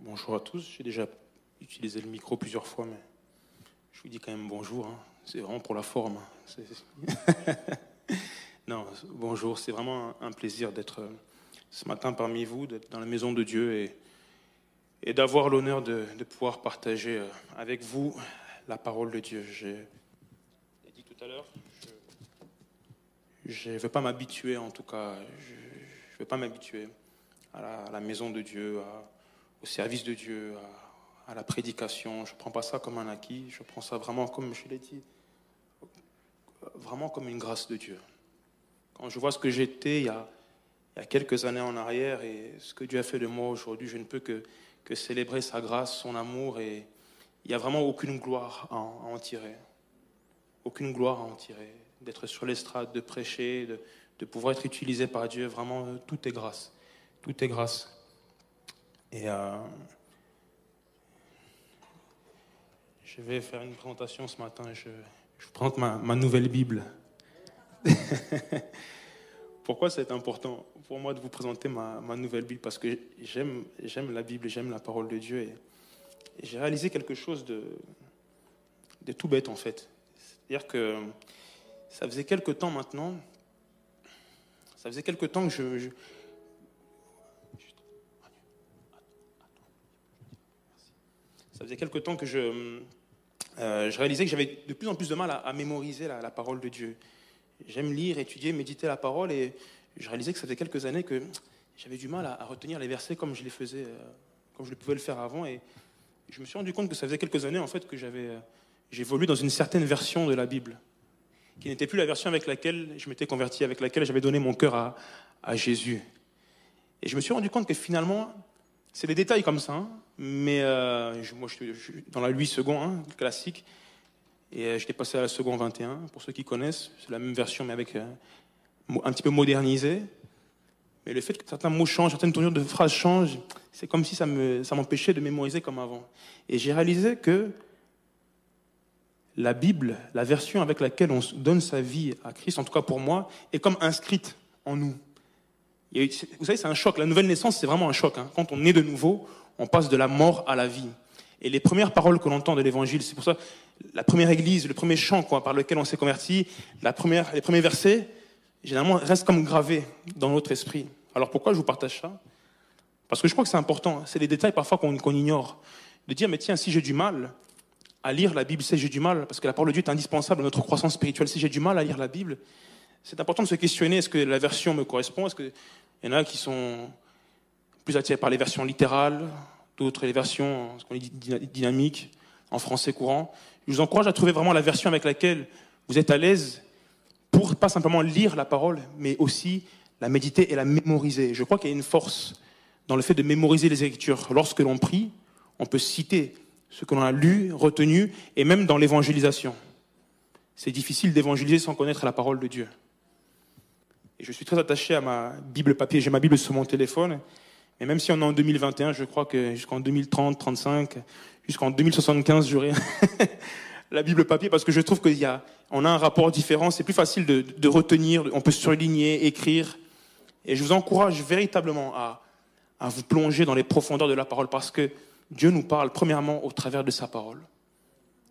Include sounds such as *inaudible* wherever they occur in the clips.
Bonjour à tous. J'ai déjà utilisé le micro plusieurs fois, mais je vous dis quand même bonjour. hein. C'est vraiment pour la forme. hein. *laughs* Non, bonjour. C'est vraiment un plaisir d'être euh, ce matin parmi vous, d'être dans la maison de Dieu et, d'avoir l'honneur de, pouvoir partager euh, avec vous la parole de Dieu. J'ai dit tout à l'heure, je ne veux pas m'habituer, en tout cas, je ne veux pas m'habituer à à la maison de Dieu, à- au service de Dieu, à, la prédication. Je ne prends pas ça comme un acquis, je prends ça vraiment comme, je l'ai dit, vraiment comme une grâce de Dieu. Quand je vois ce que j'étais il y a, il y a quelques années en arrière et ce que Dieu a fait de moi aujourd'hui, je ne peux que, célébrer sa grâce, son amour et il n'y a vraiment aucune gloire à en, à en tirer. Aucune gloire à en tirer. D'être sur l'estrade, de prêcher, de, de pouvoir être utilisé par Dieu, vraiment, euh, tout est grâce. Tout est grâce. Et euh, je vais faire une présentation ce matin. Je, vous présente ma, nouvelle Bible. *laughs* Pourquoi c'est important pour moi de vous présenter ma, nouvelle Bible? Parce que j'aime, j'aime la Bible, j'aime la parole de Dieu. Et, j'ai réalisé quelque chose de, de tout bête en fait. C'est-à-dire que ça faisait quelque temps maintenant, ça faisait quelque temps que je- ça faisait quelque temps que je, euh, je réalisais que j'avais de plus en plus de mal à, mémoriser la, parole de Dieu. J'aime lire, étudier, méditer la parole et je réalisais que ça faisait quelques années que j'avais du mal à, retenir les versets comme je les faisais, euh, comme je pouvais le faire avant. Et je me suis rendu compte que ça faisait quelques années en fait que j'avais, euh, j'évoluais dans une certaine version de la Bible, qui n'était plus la version avec laquelle je m'étais converti, avec laquelle j'avais donné mon cœur à, à Jésus. Et je me suis rendu compte que finalement, c'est des détails comme ça, hein, mais euh, je- moi je, suis- je dans la 8 secondes, hein, classique, et euh, j'étais passé à la seconde 21, pour ceux qui connaissent, c'est la même version mais avec euh, un petit peu modernisé. Mais le fait que certains mots changent, certaines tournures de phrases changent, c'est comme si ça me- ça m'empêchait de mémoriser comme avant. Et j'ai réalisé que la Bible, la version avec laquelle on donne sa vie à Christ, en tout cas pour moi, est comme inscrite en nous. Vous savez, c'est un choc. La nouvelle naissance, c'est vraiment un choc. hein. Quand on est de nouveau, on passe de la mort à la vie. Et les premières paroles que l'on entend de l'Évangile, c'est pour ça la première église, le premier chant par lequel on s'est converti, les premiers versets, généralement restent comme gravés dans notre esprit. Alors pourquoi je vous partage ça? Parce que je crois que c'est important. C'est des détails parfois qu'on qu'on ignore. De dire, mais tiens, si j'ai du mal à lire la Bible, si j'ai du mal, parce que la parole de Dieu est indispensable à notre croissance spirituelle, si j'ai du mal à lire la Bible, c'est important de se questionner, est-ce que la version me correspond? Est-ce qu'il y en a qui sont plus attirés par les versions littérales, d'autres les versions, ce qu'on dit dyna- dynamiques, en français courant Je vous encourage à trouver vraiment la version avec laquelle vous êtes à l'aise pour pas simplement lire la parole, mais aussi la méditer et la mémoriser. Je crois qu'il y a une force dans le fait de mémoriser les Écritures. Lorsque l'on prie, on peut citer ce que l'on a lu, retenu, et même dans l'évangélisation. C'est difficile d'évangéliser sans connaître la parole de Dieu. Et je suis très attaché à ma Bible papier. J'ai ma Bible sur mon téléphone. Et même si on est en 2021, je crois que jusqu'en 2030, 35, jusqu'en 2075, j'aurai *laughs* la Bible papier parce que je trouve qu'il y a, un rapport différent. C'est plus facile de, de retenir. On peut surligner, écrire. Et je vous encourage véritablement à, à vous plonger dans les profondeurs de la parole parce que Dieu nous parle premièrement au travers de sa parole.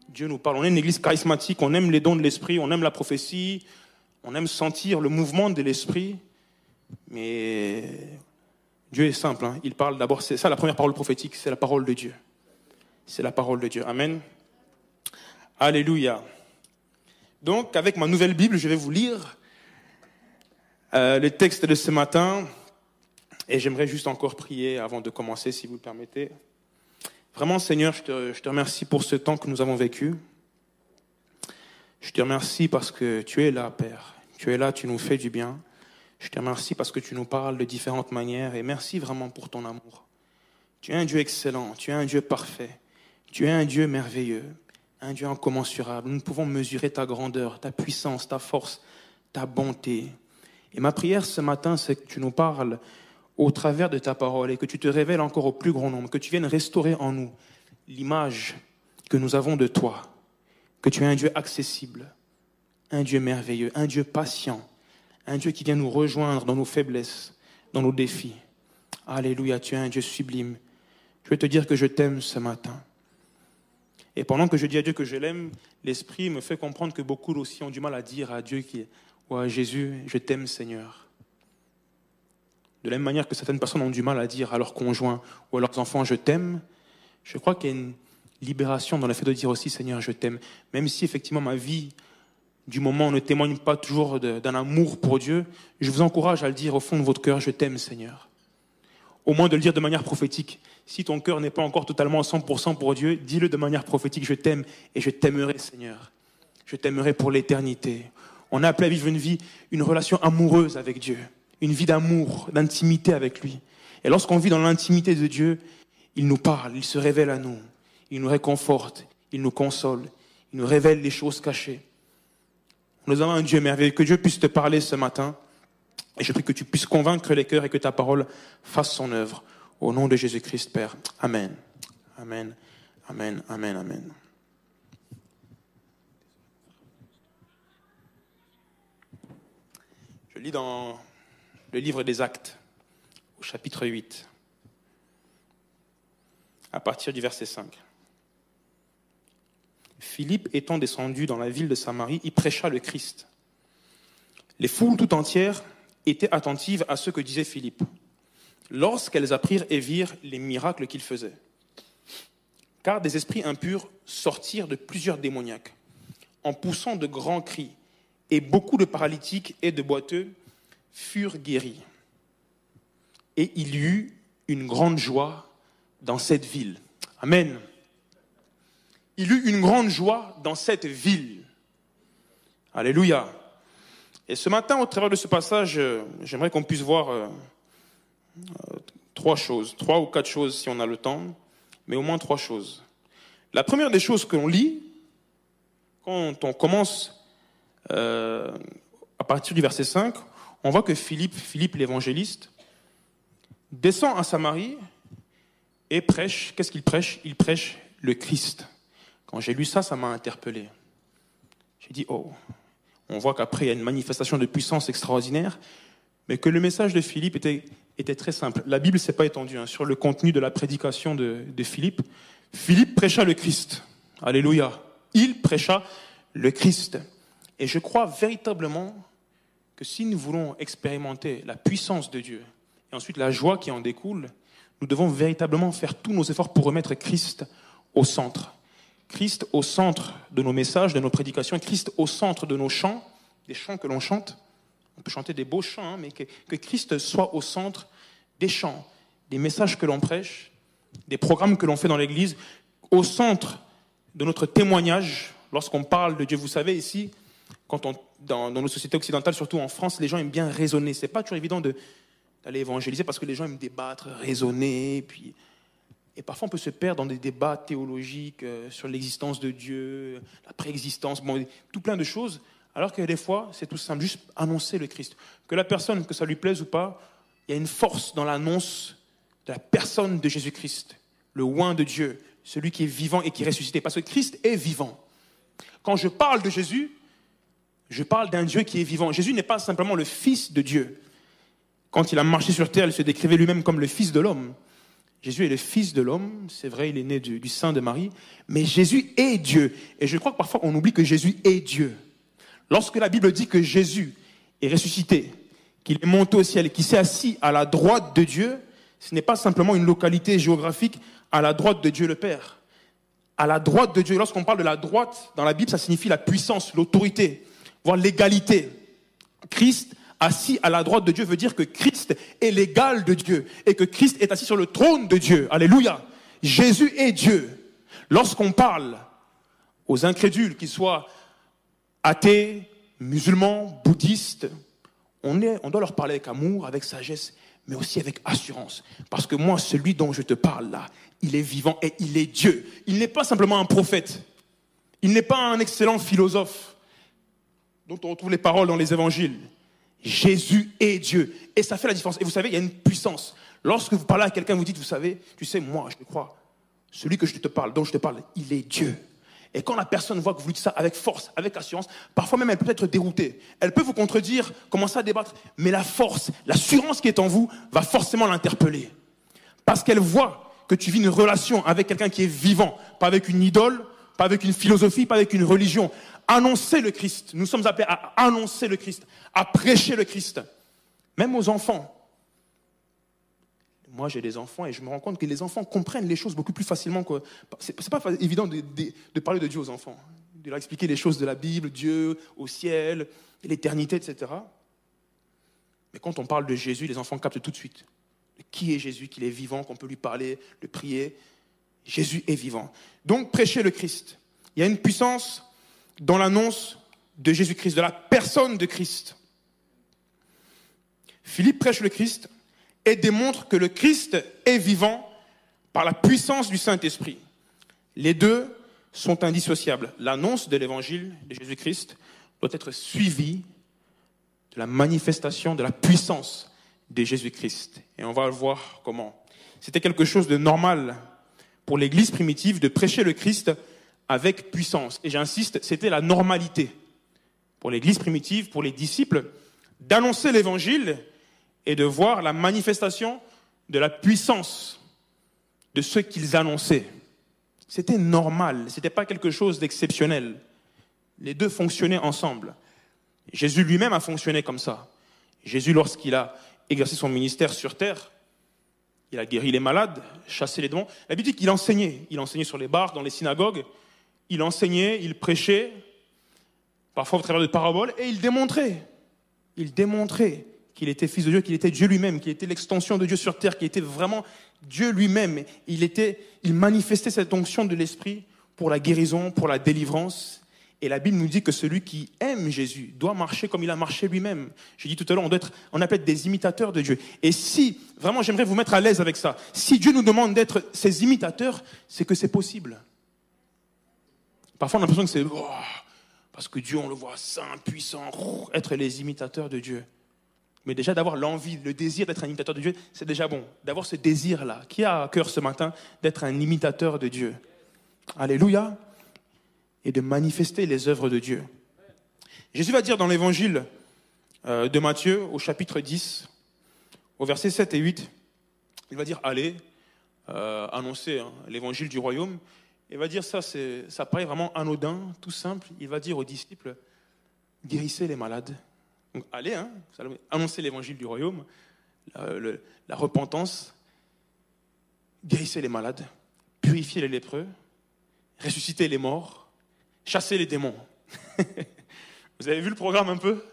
Dieu nous parle. On est une église charismatique, on aime les dons de l'esprit, on aime la prophétie, on aime sentir le mouvement de l'esprit. Mais Dieu est simple. hein. Il parle d'abord, c'est ça la première parole prophétique, c'est la parole de Dieu. C'est la parole de Dieu. Amen. Alléluia. Donc, avec ma nouvelle Bible, je vais vous lire euh, le texte de ce matin. Et j'aimerais juste encore prier avant de commencer, si vous le permettez. Vraiment, Seigneur, je te, je te remercie pour ce temps que nous avons vécu. Je te remercie parce que tu es là, Père. Tu es là, tu nous fais du bien. Je te remercie parce que tu nous parles de différentes manières et merci vraiment pour ton amour. Tu es un Dieu excellent, tu es un Dieu parfait, tu es un Dieu merveilleux, un Dieu incommensurable. Nous pouvons mesurer ta grandeur, ta puissance, ta force, ta bonté. Et ma prière ce matin, c'est que tu nous parles au travers de ta parole et que tu te révèles encore au plus grand nombre, que tu viennes restaurer en nous l'image que nous avons de toi, que tu es un Dieu accessible, un Dieu merveilleux, un Dieu patient, un Dieu qui vient nous rejoindre dans nos faiblesses, dans nos défis. Alléluia, tu es un Dieu sublime. Je vais te dire que je t'aime ce matin. Et pendant que je dis à Dieu que je l'aime, l'Esprit me fait comprendre que beaucoup aussi ont du mal à dire à Dieu ou à Jésus, je t'aime Seigneur. De la même manière que certaines personnes ont du mal à dire à leurs conjoints ou à leurs enfants, je t'aime, je crois qu'il y a une libération dans le fait de dire aussi, Seigneur, je t'aime. Même si effectivement ma vie du moment ne témoigne pas toujours d'un amour pour Dieu, je vous encourage à le dire au fond de votre cœur, je t'aime Seigneur. Au moins de le dire de manière prophétique. Si ton cœur n'est pas encore totalement à 100% pour Dieu, dis-le de manière prophétique, je t'aime et je t'aimerai Seigneur. Je t'aimerai pour l'éternité. On a appelé à vivre une vie, une relation amoureuse avec Dieu, une vie d'amour, d'intimité avec lui. Et lorsqu'on vit dans l'intimité de Dieu, il nous parle, il se révèle à nous, il nous réconforte, il nous console, il nous révèle les choses cachées. Nous avons un Dieu merveilleux. Que Dieu puisse te parler ce matin. Et je prie que tu puisses convaincre les cœurs et que ta parole fasse son œuvre. Au nom de Jésus-Christ, Père. Amen. Amen. Amen. Amen. Amen. Je lis dans le livre des Actes, au chapitre 8, à partir du verset 5. Philippe étant descendu dans la ville de Samarie, y prêcha le Christ. Les foules tout entières étaient attentives à ce que disait Philippe, lorsqu'elles apprirent et virent les miracles qu'il faisait. Car des esprits impurs sortirent de plusieurs démoniaques, en poussant de grands cris, et beaucoup de paralytiques et de boiteux furent guéris. Et il y eut une grande joie dans cette ville. Amen il eut une grande joie dans cette ville. Alléluia. Et ce matin, au travers de ce passage, euh, j'aimerais qu'on puisse voir euh, euh, trois choses, trois ou quatre choses si on a le temps, mais au moins trois choses. La première des choses que l'on lit, quand on commence à partir du verset 5, on voit que Philippe, Philippe l'évangéliste, descend à Samarie et prêche. Qu'est-ce qu'il prêche? Il prêche le Christ. Quand j'ai lu ça, ça m'a interpellé. J'ai dit, oh, on voit qu'après, il y a une manifestation de puissance extraordinaire, mais que le message de Philippe était, était très simple. La Bible s'est pas étendue hein, sur le contenu de la prédication de, de Philippe. Philippe prêcha le Christ. Alléluia. Il prêcha le Christ. Et je crois véritablement que si nous voulons expérimenter la puissance de Dieu et ensuite la joie qui en découle, nous devons véritablement faire tous nos efforts pour remettre Christ au centre. Christ au centre de nos messages, de nos prédications, Christ au centre de nos chants, des chants que l'on chante. On peut chanter des beaux chants, hein, mais que, Christ soit au centre des chants, des messages que l'on prêche, des programmes que l'on fait dans l'Église, au centre de notre témoignage lorsqu'on parle de Dieu. Vous savez, ici, quand on, dans, dans nos sociétés occidentales, surtout en France, les gens aiment bien raisonner. C'est pas toujours évident d'aller évangéliser parce que les gens aiment débattre, raisonner, puis et parfois, on peut se perdre dans des débats théologiques euh, sur l'existence de Dieu, la préexistence, bon, tout plein de choses, alors que des fois, c'est tout simple, juste annoncer le Christ. Que la personne, que ça lui plaise ou pas, il y a une force dans l'annonce de la personne de Jésus-Christ, le oint de Dieu, celui qui est vivant et qui est ressuscité, parce que Christ est vivant. Quand je parle de Jésus, je parle d'un Dieu qui est vivant. Jésus n'est pas simplement le Fils de Dieu. Quand il a marché sur terre, il se décrivait lui-même comme le Fils de l'homme. Jésus est le Fils de l'homme, c'est vrai, il est né du, sein de Marie, mais Jésus est Dieu. Et je crois que parfois on oublie que Jésus est Dieu. Lorsque la Bible dit que Jésus est ressuscité, qu'il est monté au ciel qu'il s'est assis à la droite de Dieu, ce n'est pas simplement une localité géographique à la droite de Dieu le Père. À la droite de Dieu, lorsqu'on parle de la droite dans la Bible, ça signifie la puissance, l'autorité, voire l'égalité. Christ assis à la droite de Dieu veut dire que Christ est l'égal de Dieu et que Christ est assis sur le trône de Dieu. Alléluia. Jésus est Dieu. Lorsqu'on parle aux incrédules, qu'ils soient athées, musulmans, bouddhistes, on, doit leur parler avec amour, avec sagesse, mais aussi avec assurance. Parce que moi, celui dont je te parle là, il est vivant et il est Dieu. Il n'est pas simplement un prophète. Il n'est pas un excellent philosophe dont on retrouve les paroles dans les évangiles. Jésus est Dieu. Et ça fait la différence. Et vous savez, il y a une puissance. Lorsque vous parlez à quelqu'un, vous dites, vous savez, tu sais, moi, je crois, celui que je te parle, dont je te parle, il est Dieu. Et quand la personne voit que vous dites ça avec force, avec assurance, parfois même elle peut être déroutée. Elle peut vous contredire, commencer à débattre, mais la force, l'assurance qui est en vous va forcément l'interpeller. Parce qu'elle voit que tu vis une relation avec quelqu'un qui est vivant, pas avec une idole, pas avec une philosophie, pas avec une religion. Annoncer le Christ. Nous sommes appelés à annoncer le Christ, à prêcher le Christ. Même aux enfants. Moi, j'ai des enfants et je me rends compte que les enfants comprennent les choses beaucoup plus facilement. Que... C'est pas évident de, de, parler de Dieu aux enfants, de leur expliquer les choses de la Bible, Dieu, au ciel, l'éternité, etc. Mais quand on parle de Jésus, les enfants captent tout de suite. Qui est Jésus, qu'il est vivant, qu'on peut lui parler, le prier. Jésus est vivant. Donc, prêcher le Christ. Il y a une puissance dans l'annonce de Jésus-Christ, de la personne de Christ. Philippe prêche le Christ et démontre que le Christ est vivant par la puissance du Saint-Esprit. Les deux sont indissociables. L'annonce de l'évangile de Jésus-Christ doit être suivie de la manifestation de la puissance de Jésus-Christ. Et on va voir comment. C'était quelque chose de normal pour l'Église primitive de prêcher le Christ avec puissance. Et j'insiste, c'était la normalité pour l'Église primitive, pour les disciples, d'annoncer l'Évangile et de voir la manifestation de la puissance de ce qu'ils annonçaient. C'était normal, ce n'était pas quelque chose d'exceptionnel. Les deux fonctionnaient ensemble. Jésus lui-même a fonctionné comme ça. Jésus, lorsqu'il a exercé son ministère sur terre, il a guéri les malades, chassé les démons. La Bible dit qu'il enseignait. Il enseignait sur les bars, dans les synagogues. Il enseignait, il prêchait, parfois au travers de paraboles, et il démontrait. Il démontrait qu'il était fils de Dieu, qu'il était Dieu lui-même, qu'il était l'extension de Dieu sur terre, qu'il était vraiment Dieu lui-même. Il, était, il manifestait cette onction de l'Esprit pour la guérison, pour la délivrance. Et la Bible nous dit que celui qui aime Jésus doit marcher comme il a marché lui-même. J'ai dit tout à l'heure, on doit être, on appelle des imitateurs de Dieu. Et si, vraiment, j'aimerais vous mettre à l'aise avec ça. Si Dieu nous demande d'être ses imitateurs, c'est que c'est possible. Parfois, on a l'impression que c'est, oh, parce que Dieu, on le voit saint, puissant, être les imitateurs de Dieu. Mais déjà d'avoir l'envie, le désir d'être un imitateur de Dieu, c'est déjà bon. D'avoir ce désir-là. Qui a à cœur ce matin d'être un imitateur de Dieu Alléluia. Et de manifester les œuvres de Dieu. Jésus va dire dans l'évangile euh, de Matthieu, au chapitre 10, au verset 7 et 8, il va dire Allez, euh, annoncer hein, l'évangile du royaume. Il va dire ça, ça paraît vraiment anodin, tout simple. Il va dire aux disciples Guérissez les malades donc allez, hein, annoncer l'évangile du royaume, la, repentance, guérissez les malades, purifiez les lépreux, ressuscitez les morts, chassez les démons. *laughs* Vous avez vu le programme un peu?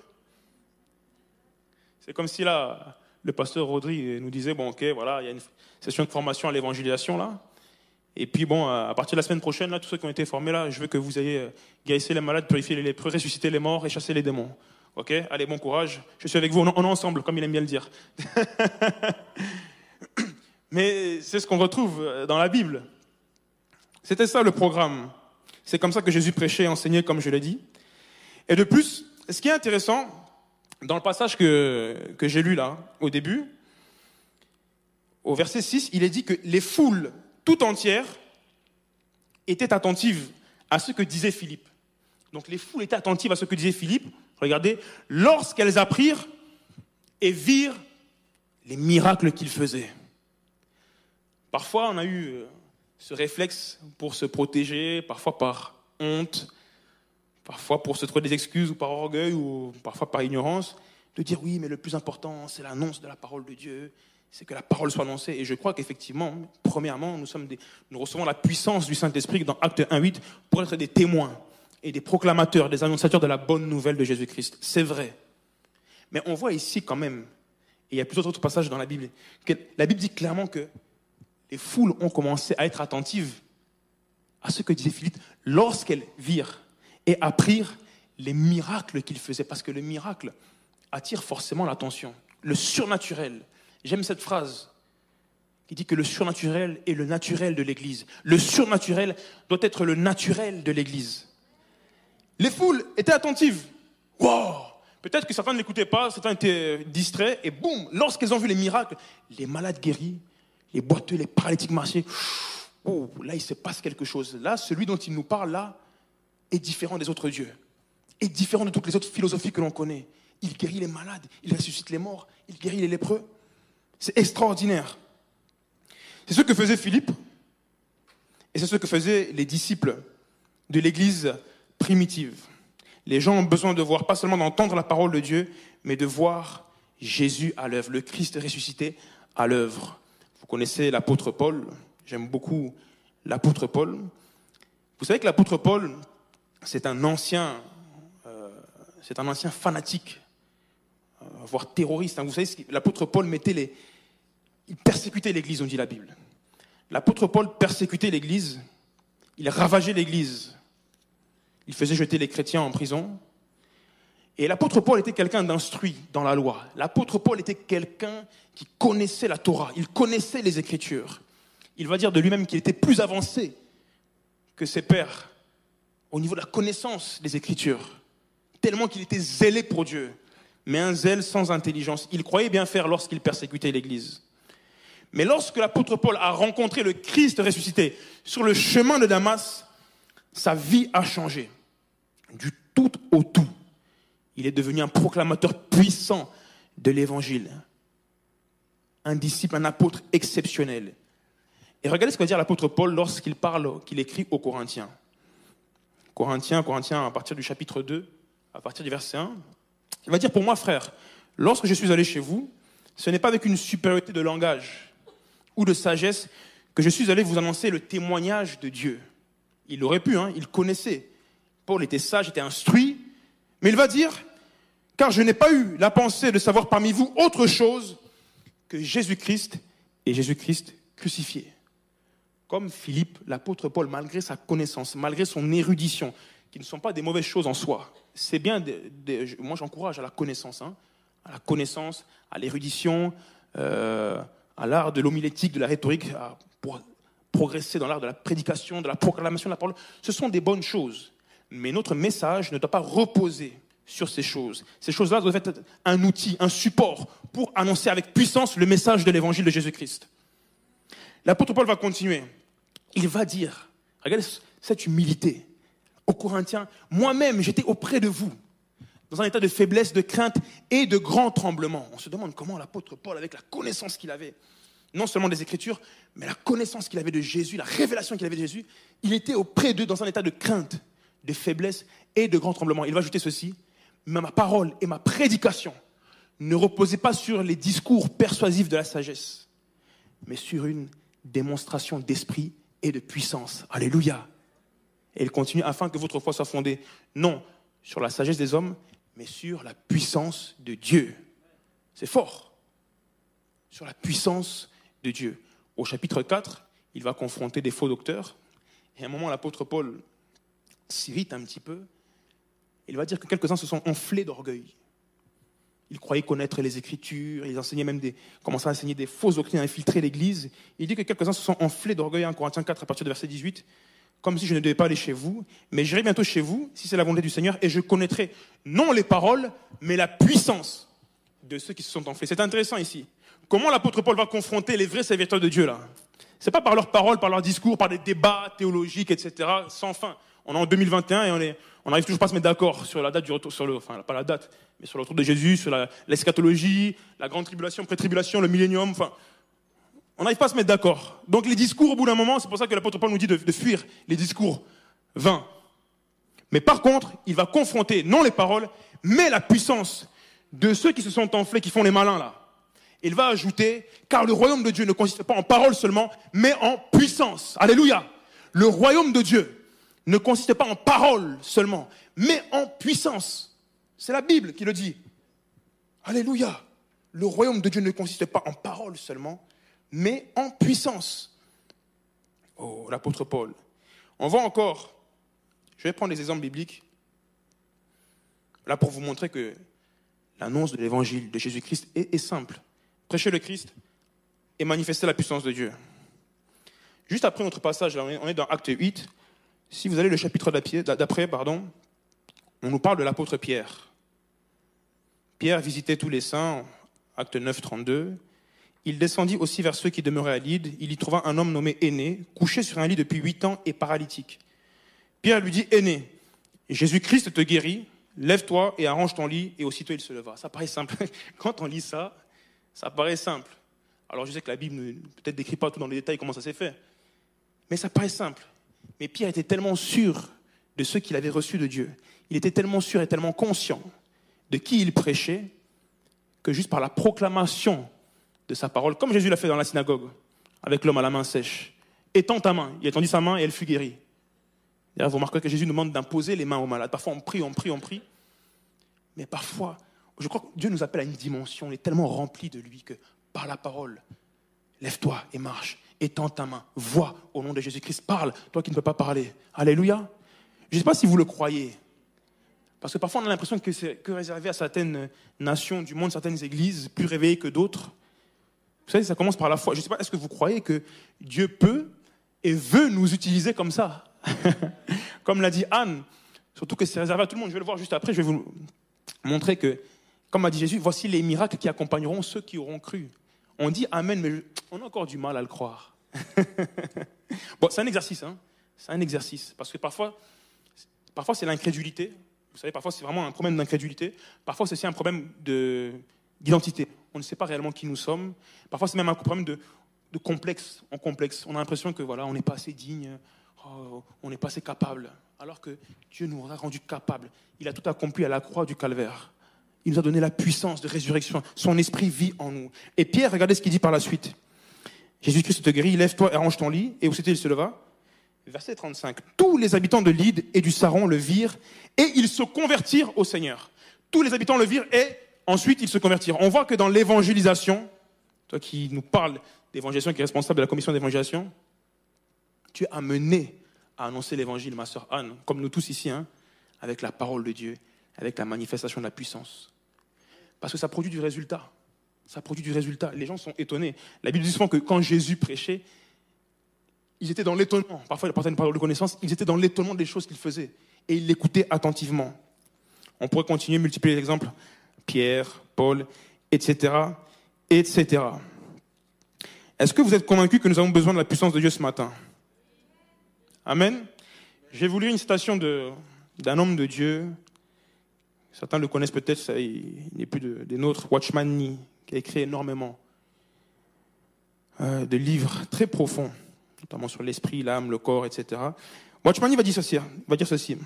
C'est comme si là, le pasteur Rodri nous disait, bon ok, voilà, il y a une session de formation à l'évangélisation là. Et puis bon, à partir de la semaine prochaine, là, tous ceux qui ont été formés là, je veux que vous ayez guérissé les malades, purifié les lépreux, ressuscité les morts et chassé les démons. Ok? Allez, bon courage. Je suis avec vous. On est ensemble, comme il aime bien le dire. *laughs* Mais c'est ce qu'on retrouve dans la Bible. C'était ça le programme. C'est comme ça que Jésus prêchait et enseignait, comme je l'ai dit. Et de plus, ce qui est intéressant, dans le passage que, que j'ai lu là, au début, au verset 6, il est dit que les foules tout entières étaient attentives à ce que disait Philippe. Donc les foules étaient attentives à ce que disait Philippe Regardez, lorsqu'elles apprirent et virent les miracles qu'il faisait. Parfois, on a eu euh, ce réflexe pour se protéger, parfois par honte, parfois pour se trouver des excuses ou par orgueil ou parfois par ignorance, de dire oui, mais le plus important, c'est l'annonce de la parole de Dieu, c'est que la parole soit annoncée. Et je crois qu'effectivement, premièrement, nous, recevons la puissance du Saint-Esprit dans Acte 1.8 pour être des témoins et des proclamateurs, des annonciateurs de la bonne nouvelle de Jésus-Christ. C'est vrai. Mais on voit ici quand même, et il y a plusieurs autres passages dans la Bible, que la Bible dit clairement que les foules ont commencé à être attentives à ce que disait Philippe lorsqu'elles virent et apprirent les miracles qu'il faisait. Parce que le miracle attire forcément l'attention. Le surnaturel. J'aime cette phrase qui dit que le surnaturel est le naturel de l'Église. Le surnaturel doit être le naturel de l'Église. Les foules étaient attentives. Wow Peut-être que certains ne l'écoutaient pas, certains étaient distraits, et boum, lorsqu'ils ont vu les miracles, les malades guéris, les boiteux, les paralytiques marchaient, oh, là il se passe quelque chose. Là, celui dont il nous parle là est différent des autres dieux, est différent de toutes les autres philosophies que l'on connaît. Il guérit les malades, il ressuscite les morts, il guérit les lépreux. C'est extraordinaire. C'est ce que faisait Philippe et c'est ce que faisaient les disciples de l'Église primitive. Les gens ont besoin de voir, pas seulement d'entendre la parole de Dieu, mais de voir Jésus à l'œuvre, le Christ ressuscité à l'œuvre. Vous connaissez l'apôtre Paul, j'aime beaucoup l'apôtre Paul. Vous savez que l'apôtre Paul, c'est un ancien, euh, c'est un ancien fanatique, euh, voire terroriste. Hein. Vous savez, l'apôtre Paul mettait les, il persécutait l'Église, on dit la Bible. L'apôtre Paul persécutait l'Église, il ravageait l'Église, il faisait jeter les chrétiens en prison. Et l'apôtre Paul était quelqu'un d'instruit dans la loi. L'apôtre Paul était quelqu'un qui connaissait la Torah, il connaissait les Écritures. Il va dire de lui-même qu'il était plus avancé que ses pères au niveau de la connaissance des Écritures, tellement qu'il était zélé pour Dieu, mais un zèle sans intelligence. Il croyait bien faire lorsqu'il persécutait l'Église. Mais lorsque l'apôtre Paul a rencontré le Christ ressuscité sur le chemin de Damas, sa vie a changé. Du tout au tout. Il est devenu un proclamateur puissant de l'évangile. Un disciple, un apôtre exceptionnel. Et regardez ce que va dire l'apôtre Paul lorsqu'il parle, qu'il écrit aux Corinthiens. Corinthiens, Corinthiens, à partir du chapitre 2, à partir du verset 1. Il va dire, pour moi, frère, lorsque je suis allé chez vous, ce n'est pas avec une supériorité de langage ou de sagesse que je suis allé vous annoncer le témoignage de Dieu. Il aurait pu, hein, il connaissait. Paul était sage, était instruit, mais il va dire, car je n'ai pas eu la pensée de savoir parmi vous autre chose que Jésus-Christ et Jésus-Christ crucifié. Comme Philippe, l'apôtre Paul, malgré sa connaissance, malgré son érudition, qui ne sont pas des mauvaises choses en soi, c'est bien, moi j'encourage à la connaissance, hein, à la connaissance, à l'érudition, euh, à l'art de l'homilétique, de la rhétorique, pour progresser dans l'art de la prédication, de la proclamation de la parole. Ce sont des bonnes choses. Mais notre message ne doit pas reposer sur ces choses. Ces choses-là doivent être un outil, un support pour annoncer avec puissance le message de l'évangile de Jésus-Christ. L'apôtre Paul va continuer. Il va dire, regardez cette humilité. Aux Corinthiens, moi-même, j'étais auprès de vous dans un état de faiblesse, de crainte et de grand tremblement. On se demande comment l'apôtre Paul, avec la connaissance qu'il avait, non seulement des Écritures, mais la connaissance qu'il avait de Jésus, la révélation qu'il avait de Jésus, il était auprès d'eux dans un état de crainte, de faiblesse et de grand tremblement. Il va ajouter ceci, mais ma parole et ma prédication ne reposaient pas sur les discours persuasifs de la sagesse, mais sur une démonstration d'esprit et de puissance. Alléluia. Et il continue, afin que votre foi soit fondée, non sur la sagesse des hommes, mais sur la puissance de Dieu. C'est fort. Sur la puissance de Dieu. Au chapitre 4, il va confronter des faux docteurs. Et à un moment, l'apôtre Paul s'irrite un petit peu. Il va dire que quelques-uns se sont enflés d'orgueil. Ils croyaient connaître les Écritures, ils enseignaient même des, commençaient à enseigner des fausses doctrines, à infiltrer l'Église. Il dit que quelques-uns se sont enflés d'orgueil, en Corinthiens 4, à partir du verset 18 comme si je ne devais pas aller chez vous, mais j'irai bientôt chez vous, si c'est la volonté du Seigneur, et je connaîtrai non les paroles, mais la puissance de ceux qui se sont enflés. C'est intéressant ici. Comment l'apôtre Paul va confronter les vrais serviteurs de Dieu là? C'est pas par leurs paroles, par leurs discours, par des débats théologiques, etc. Sans fin. On est en 2021 et on est, n'arrive toujours pas à se mettre d'accord sur la date du retour, sur le, enfin pas la date, mais sur le retour de Jésus, sur l'eschatologie, la, grande tribulation, pré-tribulation, le millénium. Enfin, on n'arrive pas à se mettre d'accord. Donc les discours, au bout d'un moment, c'est pour ça que l'apôtre Paul nous dit de, fuir les discours vains. Mais par contre, il va confronter non les paroles, mais la puissance de ceux qui se sont enflés, qui font les malins là. Il va ajouter, car le royaume de Dieu ne consiste pas en paroles seulement, mais en puissance. Alléluia. Le royaume de Dieu ne consiste pas en paroles seulement, mais en puissance. C'est la Bible qui le dit. Alléluia. Le royaume de Dieu ne consiste pas en paroles seulement, mais en puissance. Oh, l'apôtre Paul. On voit encore, je vais prendre des exemples bibliques, là pour vous montrer que l'annonce de l'évangile de Jésus-Christ est, simple. Prêcher le Christ et manifester la puissance de Dieu. Juste après notre passage, on est dans Acte 8. Si vous allez le chapitre d'après, pardon, on nous parle de l'apôtre Pierre. Pierre visitait tous les saints, acte 9, 32. Il descendit aussi vers ceux qui demeuraient à Lydde. Il y trouva un homme nommé Aîné, couché sur un lit depuis huit ans et paralytique. Pierre lui dit, Aîné, Jésus-Christ te guérit, lève-toi et arrange ton lit. Et aussitôt il se leva. Ça paraît simple. *laughs* Quand on lit ça, ça paraît simple. Alors je sais que la Bible ne peut-être décrit pas tout dans les détails comment ça s'est fait. Mais ça paraît simple. Mais Pierre était tellement sûr de ce qu'il avait reçu de Dieu. Il était tellement sûr et tellement conscient de qui il prêchait que juste par la proclamation de sa parole, comme Jésus l'a fait dans la synagogue, avec l'homme à la main sèche, étend ta main, il a tendu sa main et elle fut guérie. D'ailleurs, vous remarquerez que Jésus nous demande d'imposer les mains aux malades. Parfois, on prie, on prie, on prie. Mais parfois, je crois que Dieu nous appelle à une dimension. On est tellement rempli de lui que par la parole, lève-toi et marche. Étends ta main. Vois au nom de Jésus-Christ. Parle, toi qui ne peux pas parler. Alléluia. Je ne sais pas si vous le croyez. Parce que parfois, on a l'impression que c'est réservé à certaines nations du monde, certaines églises plus réveillées que d'autres. Vous savez, ça commence par la foi. Je ne sais pas, est-ce que vous croyez que Dieu peut et veut nous utiliser comme ça *laughs* Comme l'a dit Anne, surtout que c'est réservé à tout le monde. Je vais le voir juste après. Je vais vous montrer que, comme a dit Jésus, voici les miracles qui accompagneront ceux qui auront cru. On dit Amen, mais on a encore du mal à le croire. *laughs* bon, c'est un exercice, hein. C'est un exercice. Parce que parfois, parfois c'est l'incrédulité. Vous savez, parfois c'est vraiment un problème d'incrédulité. Parfois c'est aussi un problème d'identité. On ne sait pas réellement qui nous sommes. Parfois c'est même un problème de, complexe. On complexe. On a l'impression que voilà, on n'est pas assez digne. Oh, on n'est pas assez capable. Alors que Dieu nous a rendu capables. Il a tout accompli à la croix du calvaire. Il nous a donné la puissance de résurrection. Son esprit vit en nous. Et Pierre, regardez ce qu'il dit par la suite. Jésus-Christ te guérit, lève-toi et range ton lit. Et où c'était, il se leva? Verset 35. Tous les habitants de Lyd et du Saron le virent et ils se convertirent au Seigneur. Tous les habitants le virent et ensuite ils se convertirent. On voit que dans l'évangélisation, toi qui nous parles d'évangélisation, qui est responsable de la commission d'évangélisation, tu es amené à annoncer l'évangile, ma sœur Anne, comme nous tous ici, hein, avec la parole de Dieu, avec la manifestation de la puissance. Parce que ça produit du résultat. Ça produit du résultat. Les gens sont étonnés. La Bible dit souvent que quand Jésus prêchait, ils étaient dans l'étonnement. Parfois, il portait une parole de connaissance. Ils étaient dans l'étonnement des choses qu'il faisait. Et ils l'écoutaient attentivement. On pourrait continuer, multiplier les exemples. Pierre, Paul, etc., etc. Est-ce que vous êtes convaincus que nous avons besoin de la puissance de Dieu ce matin? Amen. J'ai voulu une citation d'un homme de Dieu Certains le connaissent peut-être, il n'est plus des nôtres, Watchman Nee, qui a écrit énormément euh, de livres très profonds, notamment sur l'esprit, l'âme, le corps, etc. Watchman Nee ceci, va dire ceci.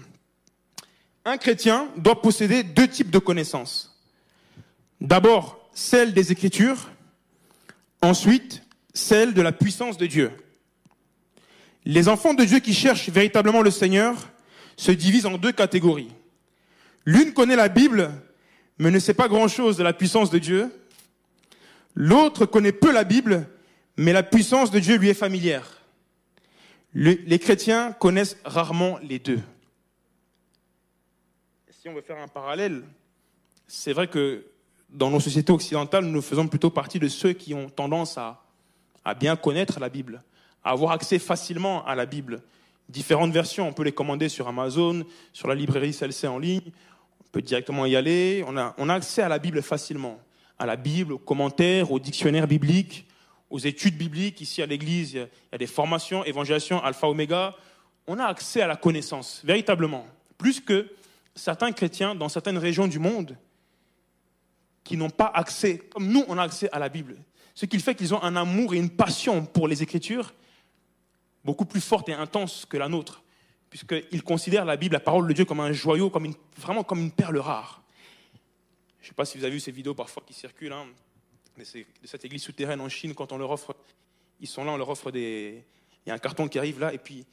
Un chrétien doit posséder deux types de connaissances. D'abord, celle des Écritures, ensuite, celle de la puissance de Dieu. Les enfants de Dieu qui cherchent véritablement le Seigneur se divisent en deux catégories. L'une connaît la Bible, mais ne sait pas grand-chose de la puissance de Dieu. L'autre connaît peu la Bible, mais la puissance de Dieu lui est familière. les chrétiens connaissent rarement les deux. Si on veut faire un parallèle, c'est vrai que dans nos sociétés occidentales, nous faisons plutôt partie de ceux qui ont tendance à, à bien connaître la Bible, à avoir accès facilement à la Bible. Différentes versions, on peut les commander sur Amazon, sur la librairie CLC en ligne, peut directement y aller. On a, on a accès à la Bible facilement. À la Bible, aux commentaires, aux dictionnaires bibliques, aux études bibliques. Ici à l'église, il y a des formations, évangélisation, alpha, oméga. On a accès à la connaissance, véritablement. Plus que certains chrétiens dans certaines régions du monde qui n'ont pas accès, comme nous, on a accès à la Bible. Ce qui fait qu'ils ont un amour et une passion pour les Écritures beaucoup plus forte et intense que la nôtre puisqu'ils considèrent la Bible, la parole de Dieu, comme un joyau, comme une, vraiment comme une perle rare. Je ne sais pas si vous avez vu ces vidéos parfois qui circulent hein, de, cette église souterraine en Chine, quand on leur offre, ils sont là, on leur offre des... Il y a un carton qui arrive là, et puis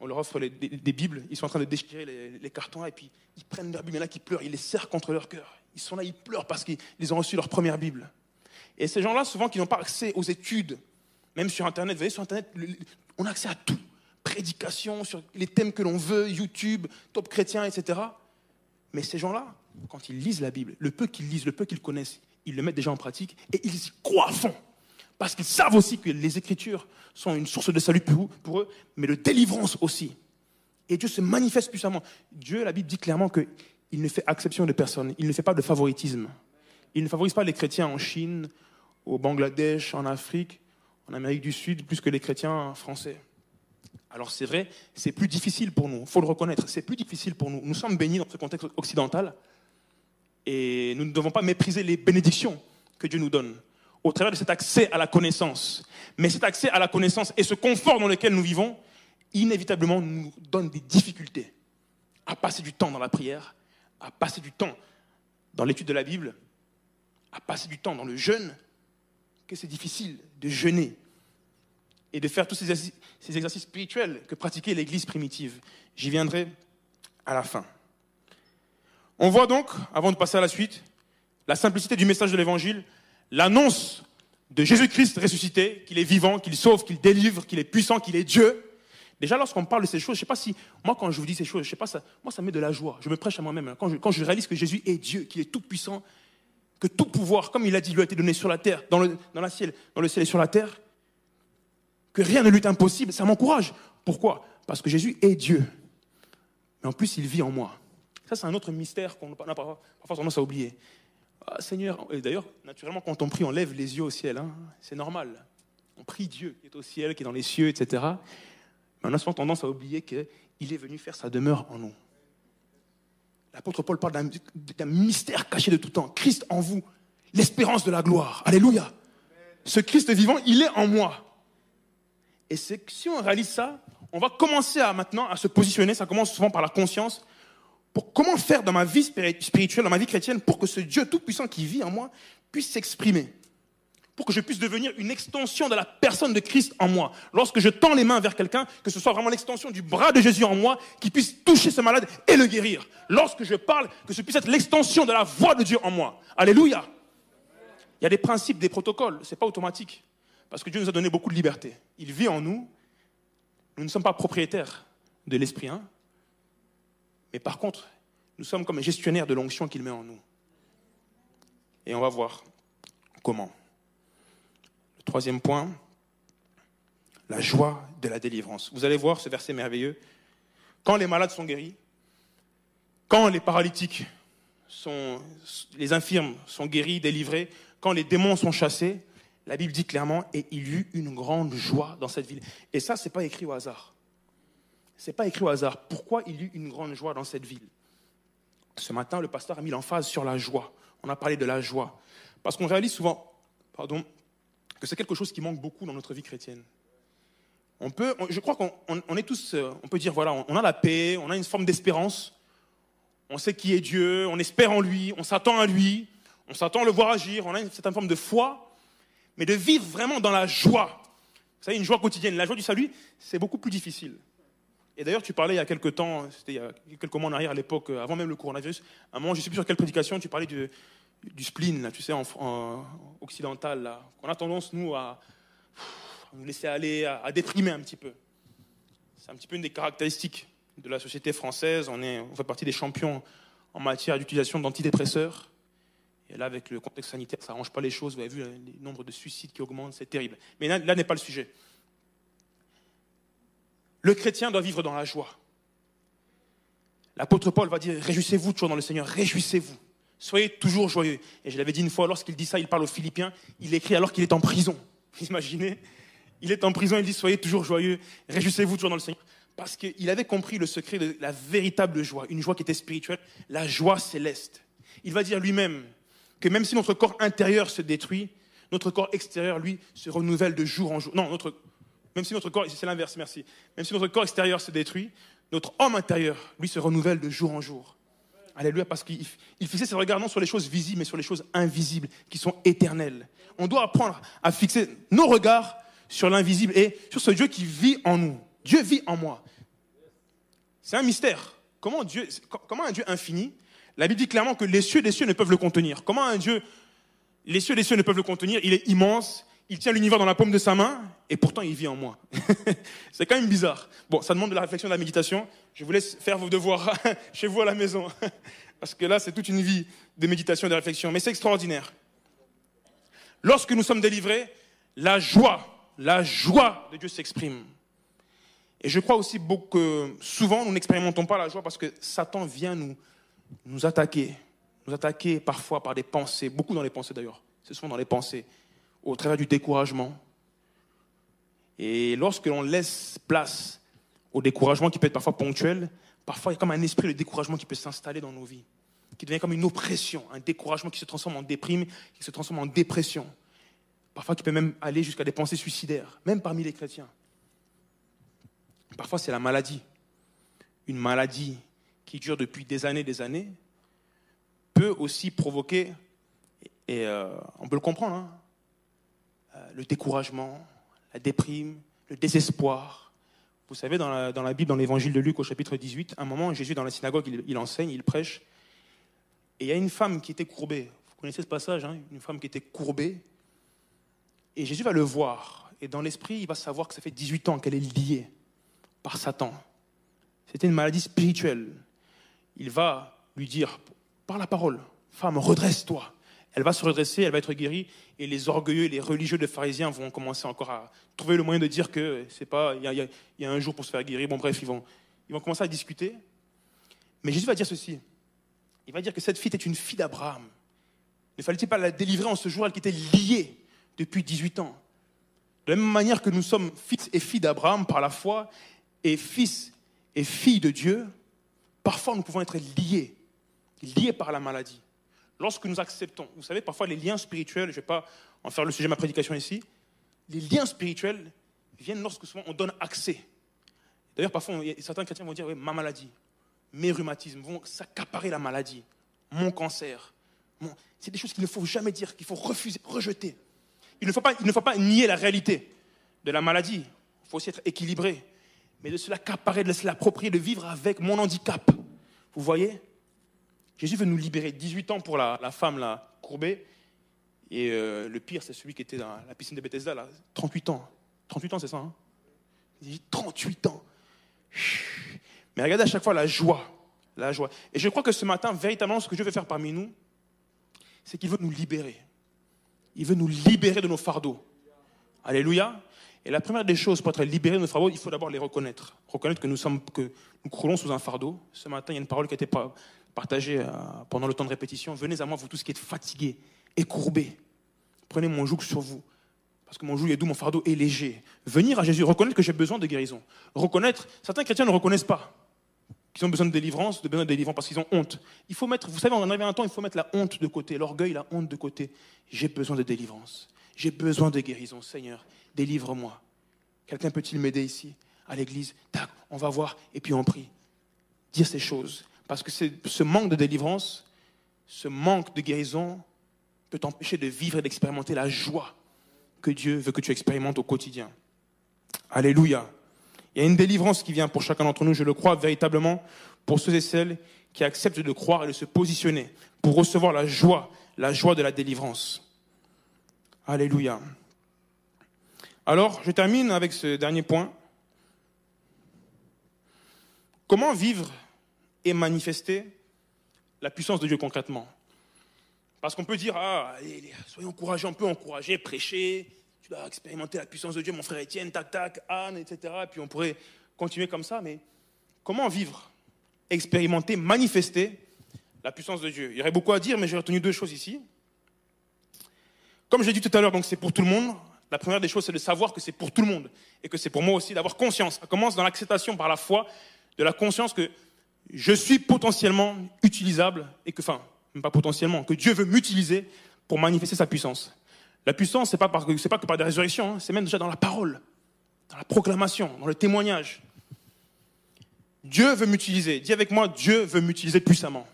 on leur offre des, Bibles, ils sont en train de déchirer les, cartons, et puis ils prennent leur Bible, il y en a qui pleurent, ils les serrent contre leur cœur. Ils sont là, ils pleurent parce qu'ils ont reçu leur première Bible. Et ces gens-là, souvent, qui n'ont pas accès aux études, même sur Internet, vous voyez, sur Internet, on a accès à tout prédication sur les thèmes que l'on veut, YouTube, top chrétien, etc. Mais ces gens-là, quand ils lisent la Bible, le peu qu'ils lisent, le peu qu'ils connaissent, ils le mettent déjà en pratique et ils y croient à fond. Parce qu'ils savent aussi que les Écritures sont une source de salut pour eux, mais de délivrance aussi. Et Dieu se manifeste puissamment. Dieu, la Bible dit clairement qu'il ne fait exception de personne. Il ne fait pas de favoritisme. Il ne favorise pas les chrétiens en Chine, au Bangladesh, en Afrique, en Amérique du Sud, plus que les chrétiens français. Alors c'est vrai, c'est plus difficile pour nous, il faut le reconnaître, c'est plus difficile pour nous. Nous sommes bénis dans ce contexte occidental et nous ne devons pas mépriser les bénédictions que Dieu nous donne. au travers de cet accès à la connaissance. Mais cet accès à la connaissance et ce confort dans lequel nous vivons, inévitablement nous donne des difficultés à passer du temps dans la prière, à passer du temps dans l'étude de la Bible, à passer du temps dans le jeûne, que c'est difficile de jeûner et de faire tous ces exercices, ces exercices spirituels que pratiquait l'Église primitive. J'y viendrai à la fin. On voit donc, avant de passer à la suite, la simplicité du message de l'Évangile, l'annonce de Jésus-Christ ressuscité, qu'il est vivant, qu'il sauve, qu'il délivre, qu'il est puissant, qu'il est Dieu. Déjà, lorsqu'on parle de ces choses, je ne sais pas si, moi, quand je vous dis ces choses, je sais pas, moi, ça met de la joie. Je me prêche à moi-même. Quand je, réalise que Jésus est Dieu, qu'il est tout puissant, que tout pouvoir, comme il a dit, lui a été donné sur la terre, dans le, ciel, dans le ciel et sur la terre, que rien ne lui est impossible, ça m'encourage. Pourquoi? Parce que Jésus est Dieu. Mais en plus, il vit en moi. Ça, c'est un autre mystère qu'on a parfois tendance à oublier. Ah, Seigneur, et d'ailleurs, naturellement, quand on prie, on lève les yeux au ciel. Hein. C'est normal. On prie Dieu qui est au ciel, qui est dans les cieux, etc. Mais on a souvent tendance à oublier qu'il est venu faire sa demeure en nous. L'apôtre Paul parle d'un mystère caché de tout temps. Christ en vous, l'espérance de la gloire. Alléluia. Ce Christ vivant, il est en moi. Et c'est si on réalise ça, on va commencer à maintenant à se positionner, ça commence souvent par la conscience, pour comment faire dans ma vie spirituelle, dans ma vie chrétienne, pour que ce Dieu tout-puissant qui vit en moi puisse s'exprimer. Pour que je puisse devenir une extension de la personne de Christ en moi. Lorsque je tends les mains vers quelqu'un, que ce soit vraiment l'extension du bras de Jésus en moi, qui puisse toucher ce malade et le guérir. Lorsque je parle, que ce puisse être l'extension de la voix de Dieu en moi. Alléluia. Il y a des principes, des protocoles, ce n'est pas automatique. Parce que Dieu nous a donné beaucoup de liberté. Il vit en nous. Nous ne sommes pas propriétaires de l'Esprit, hein, mais par contre, nous sommes comme gestionnaires de l'onction qu'il met en nous. Et on va voir comment. Le troisième point, la joie de la délivrance. Vous allez voir ce verset merveilleux. Quand les malades sont guéris, quand les paralytiques les infirmes sont guéris, délivrés, quand les démons sont chassés, la Bible dit clairement, et il y eut une grande joie dans cette ville. Et ça, ce n'est pas écrit au hasard n'est pas écrit au hasard. Pourquoi il y eut une grande joie dans cette ville? Ce matin, le pasteur a mis l'emphase sur la joie. On a parlé de la joie. Parce qu'on réalise souvent, pardon, que c'est quelque chose qui manque beaucoup dans notre vie chrétienne. On peut, je crois qu'on est tous, euh, on peut dire, voilà, on a la paix, on a une forme d'espérance, on sait qui est Dieu, on espère en lui, on s'attend à lui, on s'attend à le voir agir, on a une certaine forme de foi, mais de vivre vraiment dans la joie, vous savez, une joie quotidienne, la joie du salut, c'est beaucoup plus difficile. Et d'ailleurs, tu parlais il y a quelques temps, c'était il y a quelques mois en arrière, à l'époque, euh, avant même le coronavirus, à un moment, je ne sais plus sur quelle prédication, tu parlais du, spleen, là, tu sais, en, occidental, là, qu'on a tendance, nous, à, nous laisser aller, à, déprimer un petit peu. C'est un petit peu une des caractéristiques de la société française. On, est, on fait partie des champions en matière d'utilisation d'antidépresseurs. Et là, avec le contexte sanitaire, ça n'arrange pas les choses. Vous avez vu le nombre de suicides qui augmentent, c'est terrible. Mais là n'est pas le sujet. Le chrétien doit vivre dans la joie. L'apôtre Paul va dire, réjouissez-vous toujours dans le Seigneur, réjouissez-vous. Soyez toujours joyeux. Et je l'avais dit une fois, lorsqu'il dit ça, il parle aux Philippiens, il écrit alors qu'il est en prison. *laughs* Imaginez, il est en prison, il dit, soyez toujours joyeux, réjouissez-vous toujours dans le Seigneur. Parce qu'il avait compris le secret de la véritable joie, une joie qui était spirituelle, la joie céleste. Il va dire lui-même que même si notre corps intérieur se détruit, notre corps extérieur, lui, se renouvelle de jour en jour. Non, notre même si notre corps, c'est l'inverse, merci, même si notre corps extérieur se détruit, notre homme intérieur, lui, se renouvelle de jour en jour. Alléluia, parce qu'il fixait ses regards non sur les choses visibles, mais sur les choses invisibles, qui sont éternelles. On doit apprendre à fixer nos regards sur l'invisible et sur ce Dieu qui vit en nous. Dieu vit en moi. C'est un mystère. Comment, Dieu, comment un Dieu infini La Bible dit clairement que les cieux des cieux ne peuvent le contenir. Comment un Dieu, les cieux des cieux ne peuvent le contenir? Il est immense, il tient l'univers dans la paume de sa main, et pourtant il vit en moi. *laughs* c'est quand même bizarre. Bon, ça demande de la réflexion, de la méditation. Je vous laisse faire vos devoirs *laughs* chez vous à la maison. *laughs* Parce que là, c'est toute une vie de méditation de réflexion. Mais c'est extraordinaire. Lorsque nous sommes délivrés, la joie, la joie de Dieu s'exprime. Et je crois aussi beaucoup que souvent, nous n'expérimentons pas la joie parce que Satan vient nous, nous attaquer. Nous attaquer parfois par des pensées, beaucoup dans les pensées d'ailleurs. C'est souvent dans les pensées au travers du découragement. Et lorsque l'on laisse place au découragement qui peut être parfois ponctuel, parfois il y a comme un esprit de découragement qui peut s'installer dans nos vies, qui devient comme une oppression, un découragement qui se transforme en déprime, qui se transforme en dépression. parfois qui peut même aller jusqu'à des pensées suicidaires, même parmi les chrétiens. Parfois, c'est la maladie. Une maladie qui dure depuis des années, des années, peut aussi provoquer, et euh, on peut le comprendre, hein, euh, le découragement, la déprime, le désespoir. Vous savez, dans la, Bible, dans l'évangile de Luc au chapitre 18, un moment, Jésus dans la synagogue, il, enseigne, il prêche, et il y a une femme qui était courbée. Vous connaissez ce passage, hein, une femme qui était courbée, et Jésus va le voir, et dans l'esprit, il va savoir que ça fait 18 ans qu'elle est liée par Satan. C'était une maladie spirituelle. Il va lui dire, par la parole, femme, redresse-toi. Elle va se redresser, elle va être guérie, et les orgueilleux, les religieux des pharisiens vont commencer encore à trouver le moyen de dire que c'est pas, il y, a, un jour pour se faire guérir. Bon, bref, ils vont, ils vont commencer à discuter. Mais Jésus va dire ceci. Il va dire que cette fille était une fille d'Abraham. Ne fallait-il pas la délivrer en ce jour, elle qui était liée depuis 18 ans? De la même manière que nous sommes fils et filles d'Abraham par la foi, et fils et filles de Dieu, parfois nous pouvons être liés, liés par la maladie. Lorsque nous acceptons, vous savez, parfois les liens spirituels, je ne vais pas en faire le sujet de ma prédication ici, les liens spirituels viennent lorsque souvent on donne accès. D'ailleurs, parfois, certains chrétiens vont dire, oui, ma maladie, mes rhumatismes vont s'accaparer la maladie, mon cancer. C'est des choses qu'il ne faut jamais dire, qu'il faut refuser, rejeter. Il ne, faut pas, il ne faut pas nier la réalité de la maladie. Il faut aussi être équilibré mais de se l'accaparer, de se l'approprier, de vivre avec mon handicap. Vous voyez? Jésus veut nous libérer. 18 ans pour la, femme là, courbée. Et euh, le pire, c'est celui qui était dans la piscine de Bethesda, là, 38 ans. 38 ans, c'est ça hein? 38 ans. Mais regardez à chaque fois la joie. La joie. Et je crois que ce matin, véritablement, ce que Dieu veut faire parmi nous, c'est qu'il veut nous libérer. Il veut nous libérer de nos fardeaux. Alléluia. Et la première des choses pour être libéré de nos fardeaux, il faut d'abord les reconnaître. Reconnaître que nous, sommes, que nous croulons sous un fardeau. Ce matin, il y a une parole qui a été partagée euh, pendant le temps de répétition. Venez à moi, vous tous qui êtes fatigués et courbés. Prenez mon joug sur vous. Parce que mon joug est doux, mon fardeau est léger. Venir à Jésus, reconnaître que j'ai besoin de guérison. Reconnaître, certains chrétiens ne reconnaissent pas qu'ils ont besoin de délivrance, de besoin de délivrance parce qu'ils ont honte. Il faut mettre, vous savez, on en arrive un temps, il faut mettre la honte de côté, l'orgueil, la honte de côté. J'ai besoin de délivrance. J'ai besoin de guérison, Seigneur délivre-moi. Quelqu'un peut-il m'aider ici, à l'église? Tac, on va voir, et puis on prie. Dire ces choses. Parce que ce manque de délivrance, ce manque de guérison peut t'empêcher de vivre et d'expérimenter la joie que Dieu veut que tu expérimentes au quotidien. Alléluia. Il y a une délivrance qui vient pour chacun d'entre nous, je le crois véritablement, pour ceux et celles qui acceptent de croire et de se positionner pour recevoir la joie, la joie de la délivrance. Alléluia. Alors, je termine avec ce dernier point. Comment vivre et manifester la puissance de Dieu concrètement? Parce qu'on peut dire, ah, soyons encouragés, on peut encourager, prêcher, tu dois expérimenter la puissance de Dieu, mon frère Étienne, tac, tac, Anne, etc. Et puis on pourrait continuer comme ça, mais comment vivre, expérimenter, manifester la puissance de Dieu? Il y aurait beaucoup à dire, mais j'ai retenu deux choses ici. Comme j'ai dit tout à l'heure, donc c'est pour tout le monde. La première des choses, c'est de savoir que c'est pour tout le monde et que c'est pour moi aussi d'avoir conscience. Ça commence dans l'acceptation par la foi de la conscience que je suis potentiellement utilisable et que, enfin, pas potentiellement, que Dieu veut m'utiliser pour manifester sa puissance. La puissance, c'est pas, pas que par des résurrections, hein, c'est même déjà dans la parole, dans la proclamation, dans le témoignage. Dieu veut m'utiliser. Dis avec moi, Dieu veut m'utiliser puissamment.